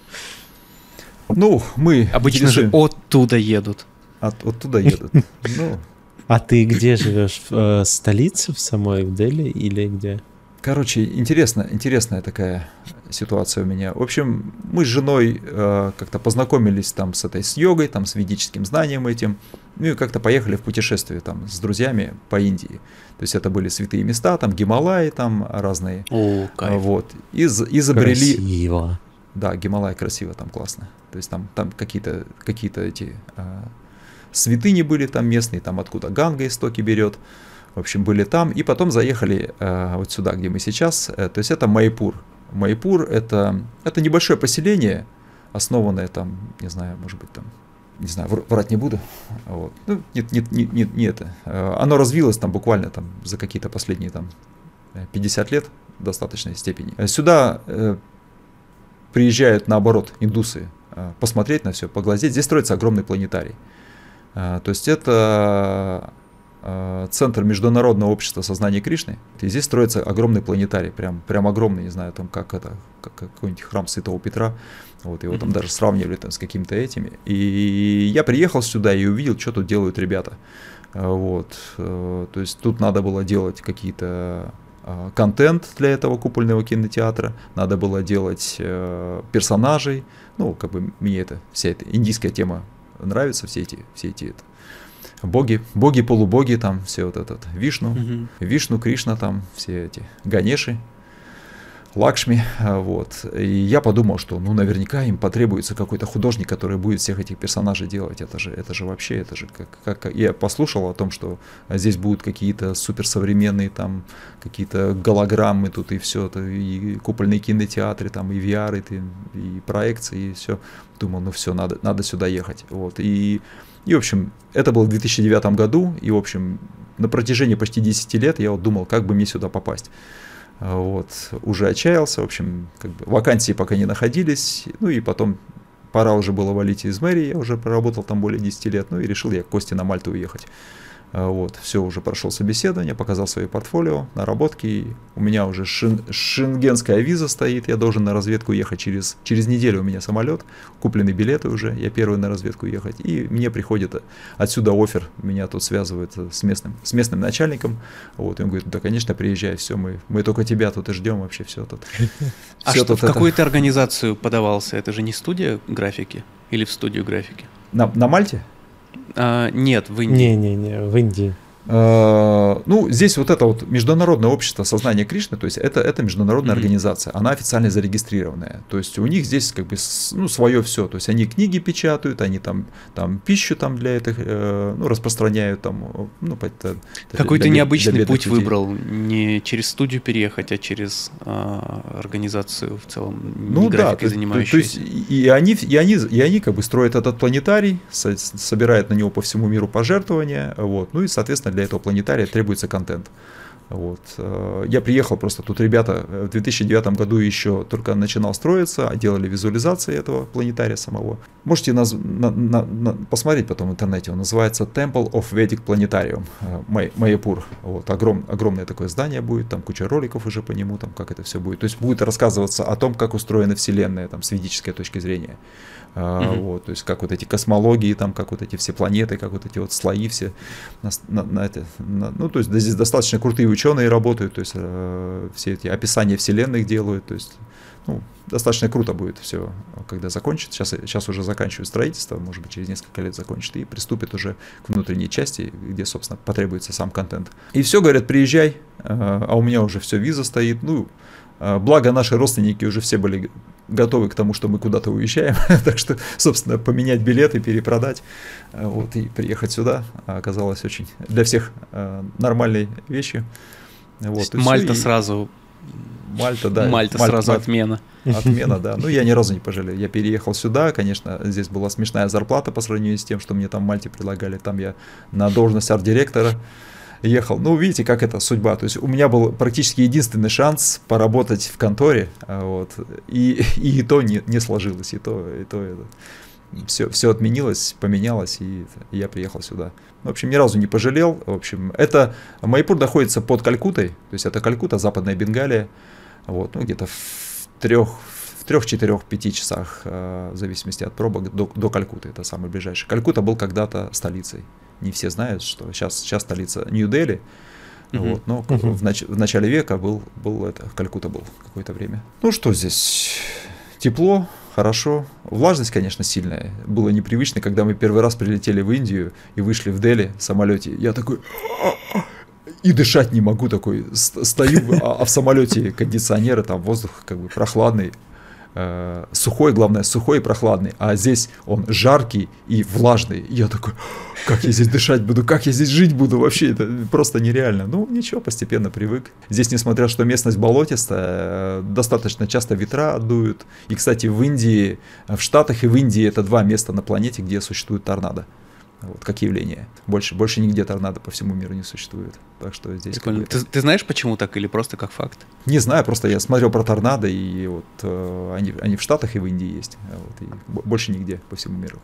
Speaker 3: Ну, мы...
Speaker 1: Обычно же оттуда едут.
Speaker 3: От, оттуда едут. Ну,
Speaker 2: а ты где живешь? В э, столице, в самой, в Дели или где?
Speaker 3: Короче, интересно, интересная такая ситуация у меня. В общем, мы с женой э, как-то познакомились там с этой с йогой, там с ведическим знанием этим, ну и как-то поехали в путешествие там с друзьями по Индии. То есть это были святые места, там Гималаи, там разные.
Speaker 1: О, кайф.
Speaker 3: Вот. Из, изобрели.
Speaker 2: Красиво.
Speaker 3: Да, Гималай красиво, там классно. То есть там, там какие-то какие эти э, святыни были там местные, там откуда Ганга истоки берет. В общем, были там. И потом заехали э, вот сюда, где мы сейчас. Э, то есть это Майпур. Майпур это, это небольшое поселение, основанное там, не знаю, может быть, там, не знаю, врать не буду. Вот. Ну, нет, нет, нет, нет, не это. Э, оно развилось там буквально там за какие-то последние там 50 лет в достаточной степени. Э, сюда э, приезжают наоборот индусы э, посмотреть на все, поглазеть. Здесь строится огромный планетарий. Э, то есть это Э, центр Международного общества сознания Кришны. И здесь строится огромный планетарий, прям, прям огромный, не знаю, там как это, как какой-нибудь храм Святого Петра. Вот его там даже сравнивали там с какими-то этими. И я приехал сюда и увидел, что тут делают ребята. Э, вот, э, то есть тут надо было делать какие-то контент для этого купольного кинотеатра, надо было делать персонажей, ну, как бы мне это, вся эта индийская тема нравится, все эти, все эти это, боги, боги, полубоги, там все вот этот, Вишну, угу. Вишну, Кришна, там все эти, Ганеши, Лакшми, а, вот. И я подумал, что, ну, наверняка им потребуется какой-то художник, который будет всех этих персонажей делать. Это же, это же вообще, это же как, как... Я послушал о том, что здесь будут какие-то суперсовременные там, какие-то голограммы тут и все, это, и купольные кинотеатры, там, и VR, и, и проекции, и все. Думал, ну все, надо, надо сюда ехать. Вот. И и, в общем, это было в 2009 году, и, в общем, на протяжении почти 10 лет я вот думал, как бы мне сюда попасть. Вот, уже отчаялся, в общем, как бы вакансии пока не находились, ну и потом пора уже было валить из мэрии, я уже проработал там более 10 лет, ну и решил я к Косте на Мальту уехать. А, вот, все, уже прошел собеседование, показал свои портфолио, наработки. У меня уже шен, шенгенская виза стоит, я должен на разведку ехать через, через неделю у меня самолет, куплены билеты уже, я первый на разведку ехать. И мне приходит отсюда офер, меня тут связывают с местным, с местным начальником. Вот, и он говорит, да, конечно, приезжай, все, мы, мы только тебя тут и ждем вообще, все тут.
Speaker 1: А что, в какую ты организацию подавался? Это же не студия графики или в студию графики?
Speaker 3: На, на Мальте?
Speaker 1: А, нет, в Индии.
Speaker 2: Не-не-не, в Индии.
Speaker 3: Э, ну, здесь вот это вот Международное общество сознания Кришны, то есть это, это международная mm-hmm. организация, она официально зарегистрированная. То есть у них здесь как бы ну, свое все. То есть они книги печатают, они там, там пищу там для этих, э, ну, распространяют там. Ну,
Speaker 1: это, Какой то необычный путь людей. выбрал, не через студию переехать, а через э, организацию в целом,
Speaker 3: ну, не да, то, занимающуюся. То, есть и они, и, они, и они как бы строят этот планетарий, собирают на него по всему миру пожертвования, вот, ну и, соответственно, для этого планетария требуется контент. Вот. Э, я приехал просто, тут ребята в 2009 году еще только начинал строиться, делали визуализации этого планетария самого. Можете наз... на, на, на... посмотреть потом в интернете, он называется Temple of Vedic Planetarium, Май... Майяпур. Вот. Огром... Огромное такое здание будет, там куча роликов уже по нему, там как это все будет. То есть будет рассказываться о том, как устроена Вселенная там, с ведической точки зрения. Uh-huh. Вот, то есть как вот эти космологии, там, как вот эти все планеты, как вот эти вот слои все, на, на, на это, на, ну, то есть здесь достаточно крутые ученые работают, то есть э, все эти описания вселенных делают, то есть, ну, достаточно круто будет все, когда закончит. Сейчас, сейчас уже заканчивают строительство, может быть, через несколько лет закончит, и приступит уже к внутренней части, где, собственно, потребуется сам контент. И все, говорят, приезжай, э, а у меня уже все, виза стоит, ну, Благо наши родственники уже все были готовы к тому, что мы куда-то уезжаем. так что, собственно, поменять билеты, перепродать э, вот, и приехать сюда оказалось очень для всех э, нормальной вещью.
Speaker 1: Вот, Мальта и... сразу
Speaker 3: Мальта, да.
Speaker 1: Мальта, Мальта сразу Мальта, отмена.
Speaker 3: Отмена, да. Ну, я ни разу не пожалел. Я переехал сюда, конечно, здесь была смешная зарплата по сравнению с тем, что мне там в Мальте предлагали. Там я на должность арт-директора ехал. Ну, видите, как это судьба. То есть у меня был практически единственный шанс поработать в конторе, а, вот, и, и, и то не, не сложилось, и то, и то это. Все, все отменилось, поменялось, и, я приехал сюда. В общем, ни разу не пожалел. В общем, это Майпур находится под Калькутой, то есть это Калькута, Западная Бенгалия, вот, ну, где-то в трех, в трех, четырех, пяти часах, э, в зависимости от пробок, до, до Калькуты, это самый ближайший. Калькута был когда-то столицей не все знают, что сейчас, сейчас столица Нью-Дели, uh-huh. вот, но uh-huh. в, нач- в начале века был, был это, Калькута был какое-то время. Ну что здесь? Тепло, хорошо. Влажность, конечно, сильная. Было непривычно, когда мы первый раз прилетели в Индию и вышли в Дели в самолете. Я такой и дышать не могу такой. Стою, а, а в самолете кондиционеры, там воздух как бы прохладный. Э, сухой, главное, сухой и прохладный, а здесь он жаркий и влажный. я такой, как я здесь дышать буду, как я здесь жить буду, вообще это просто нереально. Ну, ничего, постепенно привык. Здесь, несмотря что местность болотистая, достаточно часто ветра дуют. И, кстати, в Индии, в Штатах и в Индии это два места на планете, где существует торнадо вот, как явление. Больше, больше нигде торнадо по всему миру не существует. Так что здесь...
Speaker 1: Ты, ты знаешь, почему так или просто как факт?
Speaker 3: Не знаю, просто я смотрел про торнадо, и вот э, они, они в Штатах и в Индии есть. Вот, и больше нигде по всему миру.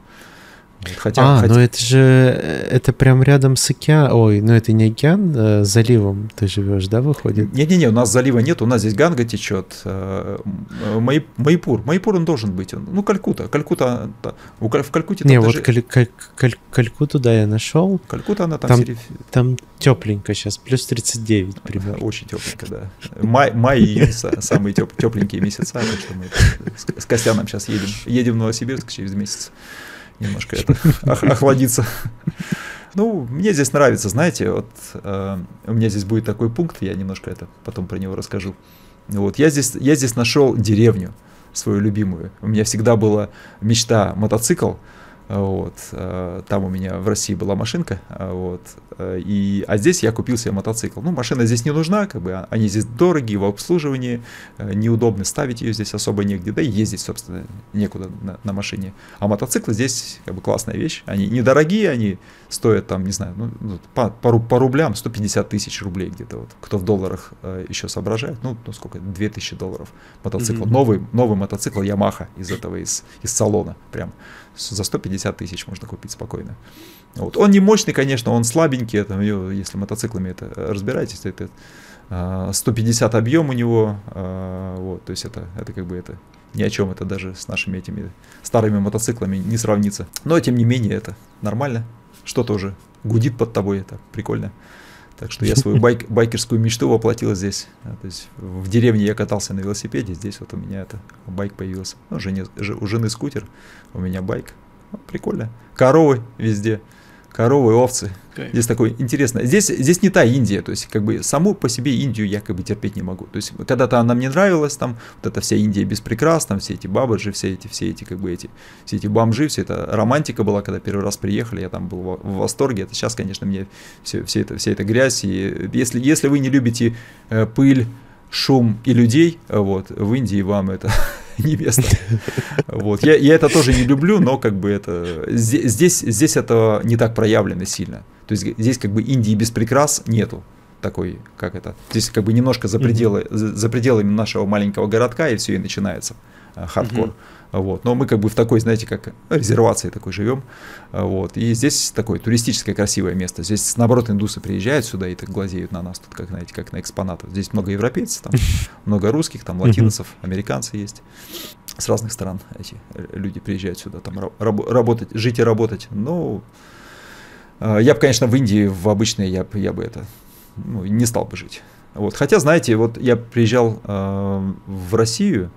Speaker 2: Хотя, а, хотя... ну это же, это прям рядом с океаном, ой, ну это не океан, а заливом ты живешь, да, выходит?
Speaker 3: Не-не-не, у нас залива нет, у нас здесь Ганга течет, э, Май, Майпур, Майпур он должен быть, ну Калькута, Калькута, в Калькуте...
Speaker 2: Не, вот даже... Каль, Каль, Каль, Калькуту, да, я нашел.
Speaker 3: Калькута, она там...
Speaker 2: Там, сериф... там тепленько сейчас, плюс 39 примерно.
Speaker 3: Очень тепленько, да. Май, май и июнь самые теп, тепленькие месяца, так что мы с, с Костяном сейчас едем, едем в Новосибирск через месяц немножко это охладиться. Ну, мне здесь нравится, знаете, вот э, у меня здесь будет такой пункт, я немножко это потом про него расскажу. Вот, я здесь, я здесь нашел деревню свою любимую. У меня всегда была мечта мотоцикл, вот. Э, там у меня в России была машинка, э, вот. Э, и, а здесь я купил себе мотоцикл. Ну, машина здесь не нужна, как бы, а, они здесь дорогие в обслуживании, неудобно ставить ее здесь особо негде, да и ездить, собственно, некуда на, на машине. А мотоциклы здесь как бы классная вещь. Они недорогие, они стоят там, не знаю, ну, ну по, по, по рублям 150 тысяч рублей где-то вот. Кто в долларах еще соображает, ну, ну сколько, 2000 долларов мотоцикл. Mm-hmm. Новый, новый мотоцикл Yamaha из этого, из, из салона прям за 150 тысяч можно купить спокойно. Вот. Он не мощный, конечно, он слабенький, это, если мотоциклами это разбираетесь, то это 150 а, объем у него, а, вот, то есть это, это как бы это ни о чем, это даже с нашими этими старыми мотоциклами не сравнится. Но тем не менее это нормально, что-то уже гудит под тобой, это прикольно. Так что я свою байк, байкерскую мечту воплотил здесь. То есть в деревне я катался на велосипеде, здесь вот у меня это байк появился. Ну, жене, у жены скутер, у меня байк. Ну, прикольно. Коровы везде коровы, овцы. Okay. Здесь такое интересно. Здесь, здесь не та Индия, то есть как бы саму по себе Индию я как бы терпеть не могу. То есть когда-то она мне нравилась, там вот эта вся Индия без прикрас, там все эти бабаджи, все эти, все эти как бы эти, все эти бомжи, все это романтика была, когда первый раз приехали, я там был в, в восторге. Это сейчас, конечно, мне все, все это, вся эта грязь. И если, если вы не любите э, пыль, шум и людей, вот, в Индии вам это не место. Вот. Я, я это тоже не люблю, но как бы это здесь, здесь это не так проявлено сильно. То есть здесь как бы Индии без прикрас нету. такой, как это, здесь как бы немножко за пределы, mm-hmm. за, за пределами нашего маленького городка, и все, и начинается э, хардкор. Mm-hmm. Вот. Но мы как бы в такой, знаете, как резервации такой живем. Вот. И здесь такое туристическое красивое место. Здесь, наоборот, индусы приезжают сюда и так глазеют на нас, тут как, знаете, как на экспонатов. Здесь много европейцев, там много русских, там латиносов, американцы есть. С разных стран эти люди приезжают сюда, там раб- работать, жить и работать. Ну, я бы, конечно, в Индии, в обычной, я, я бы это, ну, не стал бы жить. Вот. Хотя, знаете, вот я приезжал э, в Россию,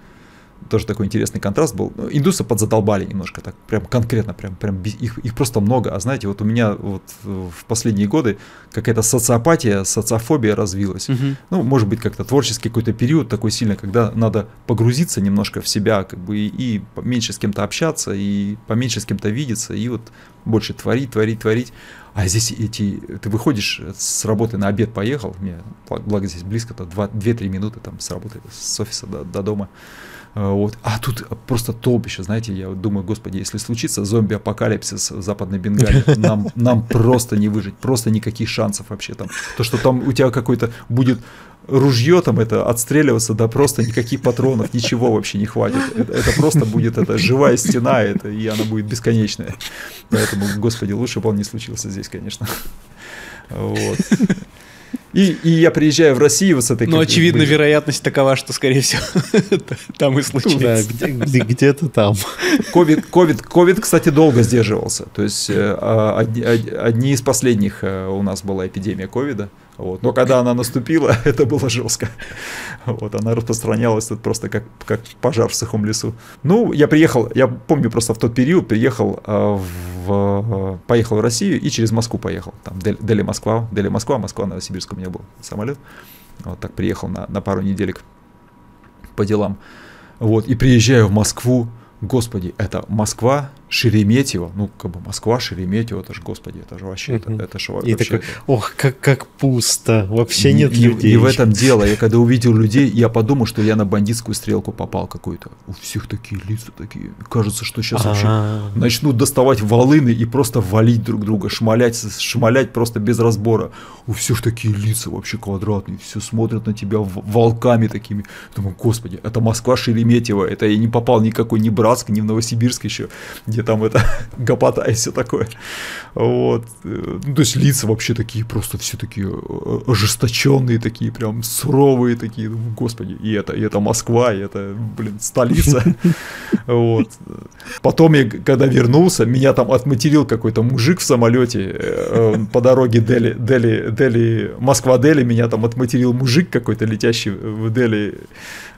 Speaker 3: тоже такой интересный контраст был. Ну, индусы подзадолбали немножко, так прям конкретно, прям, прям их, их просто много. А знаете, вот у меня вот в последние годы какая-то социопатия, социофобия развилась. Угу. Ну, может быть, как-то творческий какой-то период такой сильный, когда надо погрузиться немножко в себя, как бы и, и меньше с кем-то общаться, и поменьше с кем-то видеться, и вот больше творить, творить, творить. А здесь эти, ты выходишь с работы на обед поехал, мне, благо здесь близко-то 2-3 минуты там с работы, с офиса до, до дома. А, вот. А тут просто толпище, знаете, я думаю, господи, если случится зомби-апокалипсис в Западной Бенгалии, нам, нам просто не выжить, просто никаких шансов вообще там. То, что там у тебя какой-то будет ружье там это отстреливаться, да просто никаких патронов, ничего вообще не хватит. Это, это просто будет это живая стена, это, и она будет бесконечная. Поэтому, господи, лучше бы он не случился здесь, конечно. Вот. И, и я приезжаю в Россию вот с этой...
Speaker 1: Ну, очевидно, вероятность такова, что, скорее всего, там и случится.
Speaker 2: Да, где-то там.
Speaker 3: Ковид, ковид, ковид, кстати, долго сдерживался. То есть э, а, одни, одни из последних э, у нас была эпидемия ковида. Вот. Но когда она наступила, это было жестко. Вот, она распространялась тут просто как, как пожар в сухом лесу. Ну, я приехал, я помню просто в тот период, приехал э, в, поехал в Россию и через Москву поехал. Там Дели-Москва, Дели-Москва, Москва-Новосибирск у меня был самолет. Вот так приехал на, на пару неделек по делам. Вот, и приезжаю в Москву, господи, это Москва, Шереметьево, ну, как бы Москва, Шереметьево, это же, господи, это же вообще, это, это же вообще...
Speaker 2: И такой, ох, как, как пусто, вообще нет
Speaker 3: не,
Speaker 2: людей.
Speaker 3: Не в этом дело, я когда увидел людей, я подумал, что я на бандитскую стрелку попал какую-то. У всех такие лица такие, кажется, что сейчас вообще А-а-а. начнут доставать волыны и просто валить друг друга, шмалять, шмалять просто без разбора. У всех такие лица вообще квадратные, все смотрят на тебя волками такими. Думаю, господи, это Москва, Шереметьево, это я не попал никакой, ни Братск, ни в Новосибирск еще, где там это гопота и все такое. Вот. Ну, то есть лица вообще такие, просто все такие э, ожесточенные, такие прям суровые такие. Господи, и это, и это Москва, и это, блин, столица. Вот. Потом я, когда вернулся, меня там отматерил какой-то мужик в самолете э, по дороге Дели, Дели, Дели, Москва-Дели, меня там отматерил мужик какой-то, летящий в Дели.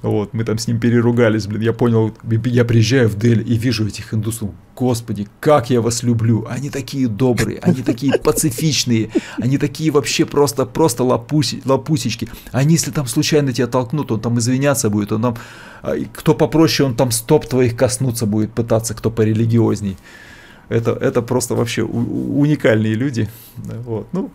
Speaker 3: Вот, мы там с ним переругались, блин, я понял, я приезжаю в Дели и вижу этих индусов, господи, как я вас люблю, они такие добрые, они такие пацифичные, они такие вообще просто, просто лапуси, лапусечки, они если там случайно тебя толкнут, он там извиняться будет, он там, а, кто попроще, он там стоп твоих коснуться будет пытаться, кто порелигиозней. Это, это просто вообще уникальные люди. Вот. Ну,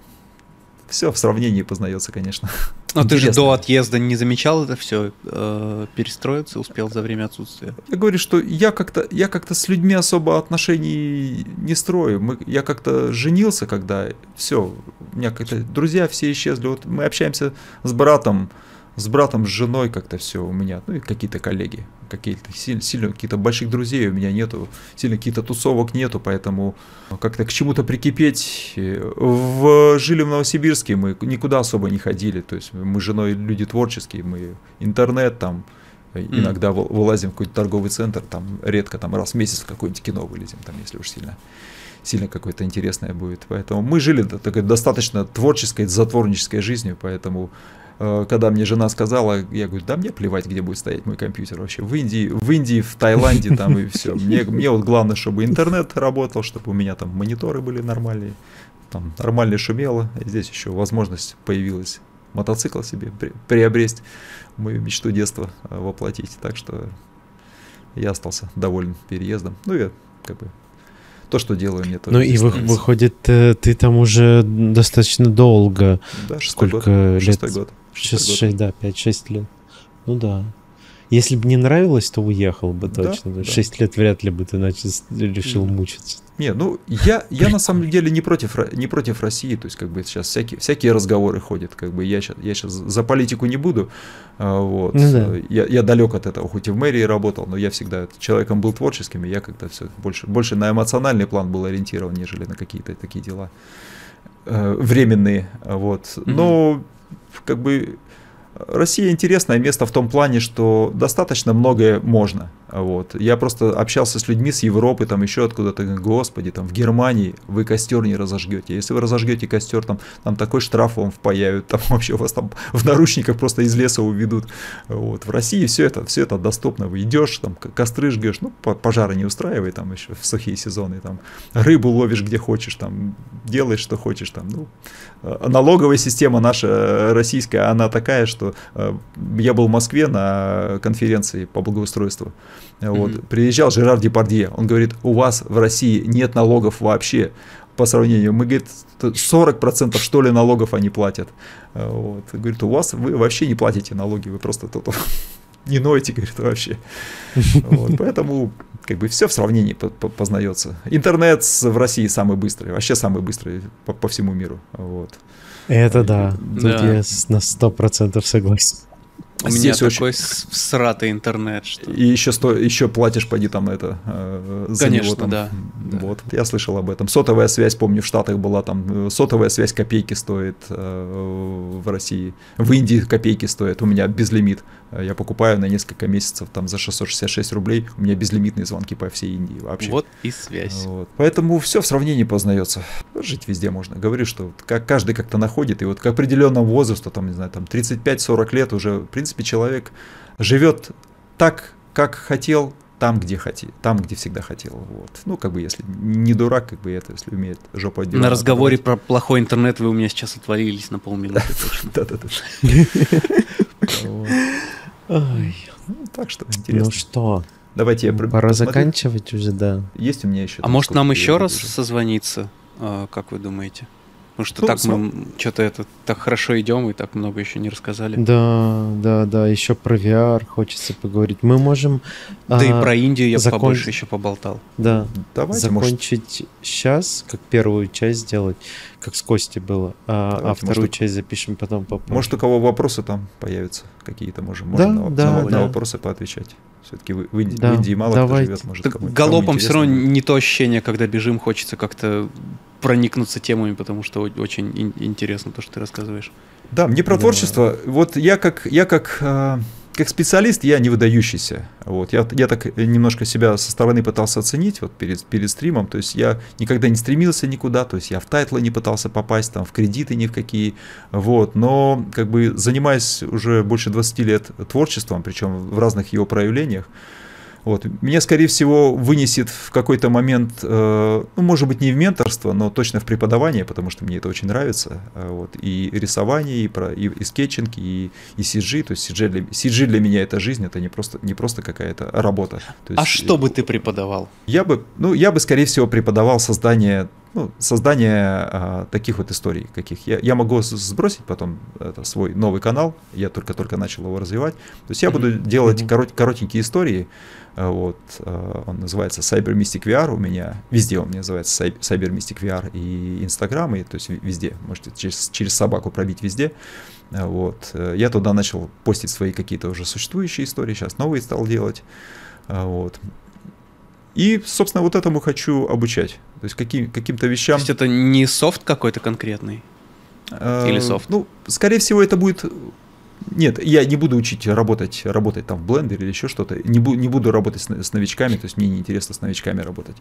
Speaker 3: все в сравнении познается, конечно.
Speaker 1: Но ты же до отъезда не замечал это все, э, перестроиться успел за время отсутствия?
Speaker 3: Я говорю, что я как-то я как-то с людьми особо отношений не строю. Мы, я как-то женился, когда все, у меня как-то друзья все исчезли. Вот мы общаемся с братом, с братом, с женой как-то все у меня, ну и какие-то коллеги, какие-то сильно, сильно какие-то больших друзей у меня нету, сильно какие-то тусовок нету, поэтому как-то к чему-то прикипеть. В, жили в Новосибирске, мы никуда особо не ходили, то есть мы с женой люди творческие, мы интернет там, mm. иногда вылазим в какой-то торговый центр, там редко, там раз в месяц в какое-нибудь кино вылезем, там если уж сильно сильно какое-то интересное будет. Поэтому мы жили такой достаточно творческой, затворнической жизнью, поэтому Э, когда мне жена сказала, я говорю, да мне плевать, где будет стоять мой компьютер вообще. В Индии, в Индии, в Таиланде там и все. Мне, мне вот главное, чтобы интернет работал, чтобы у меня там мониторы были нормальные, там нормально шумело. И здесь еще возможность появилась мотоцикл себе при, приобрести, мою мечту детства э, воплотить. Так что я остался доволен переездом. Ну, я как бы то, что делаю, мне тоже
Speaker 2: Ну и вы, выходит, э, ты там уже достаточно долго.
Speaker 3: Да, шестой Сколько год.
Speaker 2: лет? Шестой год. 6, 6, да, 5-6 лет. Ну да. Если бы не нравилось, то уехал бы точно. Да, Шесть да. лет вряд ли бы ты начал, решил мучиться.
Speaker 3: Не, ну я, я на самом деле не против, не против России, то есть как бы сейчас всякие, всякие разговоры ходят, как бы я сейчас, я сейчас за политику не буду, а, вот, ну, да. я, я далек от этого, хоть и в мэрии работал, но я всегда человеком был творческим, и я как-то все больше, больше на эмоциональный план был ориентирован, нежели на какие-то такие дела э, временные, вот, mm-hmm. Как бы Россия интересное место в том плане, что достаточно многое можно. Вот. Я просто общался с людьми с Европы, там еще откуда-то, господи, там в Германии вы костер не разожгете. Если вы разожгете костер, там, там такой штраф вам впаяют, там вообще вас там в наручниках просто из леса уведут. Вот. В России все это, все это доступно. Вы идешь, там костры жгешь, ну, пожары не устраивай там еще в сухие сезоны, там рыбу ловишь где хочешь, там делаешь, что хочешь. Там, ну. А налоговая система наша э, российская, она такая, что э, я был в Москве на конференции по благоустройству. Вот. Mm-hmm. Приезжал Жерар Депардье, он говорит, у вас в России нет налогов вообще по сравнению. Мы, говорит, 40% что ли налогов они платят. Вот. Говорит, у вас вы вообще не платите налоги, вы просто тут не ноете, говорит, вообще. Вот. Поэтому как бы все в сравнении познается. Интернет в России самый быстрый, вообще самый быстрый по, по всему миру. Вот.
Speaker 2: Это да, тут да. я на сто процентов согласен.
Speaker 1: У Здесь меня очень... такой всратый интернет. Что...
Speaker 3: И еще, сто... еще платишь, поди там это, э,
Speaker 1: за Конечно, него там. Да,
Speaker 3: вот, да. я слышал об этом. Сотовая связь, помню, в Штатах была там, э, сотовая связь копейки стоит э, в России. В Индии копейки стоит, у меня безлимит. Я покупаю на несколько месяцев там за 666 рублей, у меня безлимитные звонки по всей Индии вообще.
Speaker 1: Вот и связь. Вот.
Speaker 3: Поэтому все в сравнении познается. Жить везде можно. Говорю, что как каждый как-то находит, и вот к определенному возрасту, там, не знаю, там 35-40 лет уже, в принципе, человек живет так, как хотел, там, где хотел, там, где всегда хотел. Вот. Ну, как бы, если не дурак, как бы это, если умеет жопу
Speaker 1: отделать. На разговоре про плохой интернет вы у меня сейчас отвалились на полминуты
Speaker 3: Да-да-да. Так что интересно.
Speaker 2: Ну что,
Speaker 3: Давайте я
Speaker 2: Пора заканчивать уже, да.
Speaker 3: Есть у меня еще.
Speaker 1: А может нам еще раз созвониться? А, как вы думаете? Потому что ну, так сам... мы что-то это так хорошо идем и так много еще не рассказали.
Speaker 2: Да, да, да. Еще про VR хочется поговорить. Мы можем.
Speaker 1: Да а, и про Индию я закон... побольше еще поболтал.
Speaker 2: Да. Давайте. Закончить может... сейчас, как первую часть сделать, как с Костей было, а, а вторую может, часть запишем потом попозже.
Speaker 3: Может, у кого вопросы там появятся какие-то, можем, да, можно да, на, да. на вопросы поотвечать. Все-таки в, Индии, да. в Индии мало Давайте. кто живет, может,
Speaker 1: кому Галопом все равно не то ощущение, когда бежим, хочется как-то проникнуться темами, потому что очень интересно то, что ты рассказываешь.
Speaker 3: Да, мне про да. творчество. Вот я как, я как, э, как специалист, я не выдающийся. Вот, я, я так немножко себя со стороны пытался оценить вот перед, перед стримом. То есть я никогда не стремился никуда, то есть я в тайтлы не пытался попасть, там, в кредиты ни в какие. Вот, но как бы занимаясь уже больше 20 лет творчеством, причем в разных его проявлениях, вот. Меня, скорее всего, вынесет в какой-то момент, э, ну, может быть, не в менторство, но точно в преподавание, потому что мне это очень нравится. Э, вот. И рисование, и, про, и, и скетчинг, и, и CG. То есть CG для, CG для меня это жизнь, это не просто, не просто какая-то работа. То
Speaker 1: а есть, а что бы ты преподавал?
Speaker 3: Я бы, ну, я бы, скорее всего, преподавал создание ну, создание а, таких вот историй, каких я, я могу сбросить потом это, свой новый канал, я только-только начал его развивать. То есть я mm-hmm. буду делать mm-hmm. корот, коротенькие истории, Э, вот, э, он называется Cyber Mystic VR у меня, везде он называется Cyber Mystic VR и Инстаграм, и то есть везде, можете через, через собаку пробить везде. Э, вот. Я туда начал постить свои какие-то уже существующие истории, сейчас новые стал делать. Вот. И, собственно, вот этому хочу обучать. То есть каким, каким-то вещам... То
Speaker 1: есть это не софт какой-то конкретный? Или софт?
Speaker 3: Ну, скорее всего, это будет нет, я не буду учить работать, работать там в Blender или еще что-то. Не, бу, не буду работать с, с новичками, то есть мне неинтересно с новичками работать.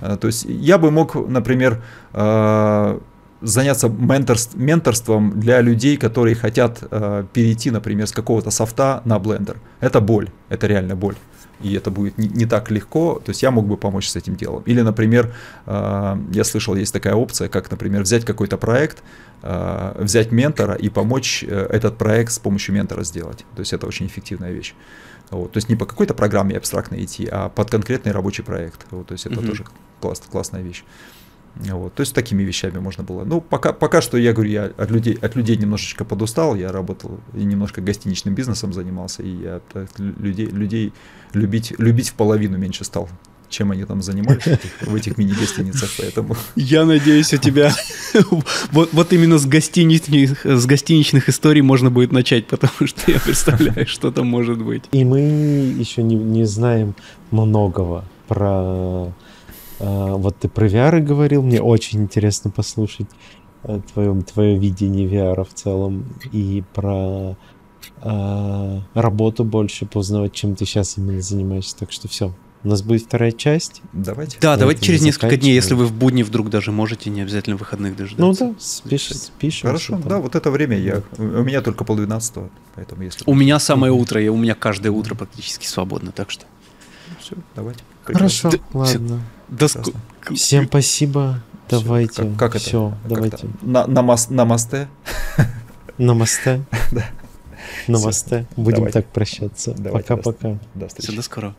Speaker 3: А, то есть я бы мог, например, а, заняться менторств, менторством для людей, которые хотят а, перейти, например, с какого-то софта на Blender. Это боль, это реально боль и это будет не, не так легко, то есть я мог бы помочь с этим делом. Или, например, э, я слышал, есть такая опция, как, например, взять какой-то проект, Э, взять ментора и помочь э, этот проект с помощью ментора сделать. То есть это очень эффективная вещь. Вот, то есть не по какой-то программе абстрактно идти, а под конкретный рабочий проект. Вот, то есть это mm-hmm. тоже класс, классная вещь. Вот, то есть такими вещами можно было. Ну, пока, пока что я говорю, я от людей, от людей немножечко подустал, я работал и немножко гостиничным бизнесом занимался, и я так, людей, людей любить, любить в половину меньше стал чем они там занимались в этих мини-гостиницах, поэтому...
Speaker 1: Я надеюсь, у тебя вот, вот именно с гостиничных, с гостиничных историй можно будет начать, потому что я представляю, что там может быть.
Speaker 2: И мы еще не, не знаем многого про вот ты про VR говорил, мне очень интересно послушать э, твое, твое видение VR в целом и про э, работу больше познавать, чем ты сейчас именно занимаешься. Так что все. У нас будет вторая часть.
Speaker 3: Давайте.
Speaker 1: Да, давайте через несколько дней, если вы в будни вдруг даже можете, не обязательно выходных дождаться.
Speaker 2: Ну да, спиш, спишем.
Speaker 3: Хорошо, да, вот это время я, у меня только полдвенадцатого, поэтому если...
Speaker 1: У меня самое утро, я, у меня каждое утро практически свободно, так что...
Speaker 3: Все, давайте.
Speaker 2: Хорошо, да, ладно.
Speaker 1: Доску...
Speaker 2: Всем спасибо. Все. Давайте.
Speaker 3: Как, как
Speaker 2: все, это? давайте.
Speaker 3: Как на, на, мос,
Speaker 2: на мосте? На мосте?
Speaker 3: Да.
Speaker 2: На мосте. Будем так прощаться. Пока-пока.
Speaker 1: До скорого.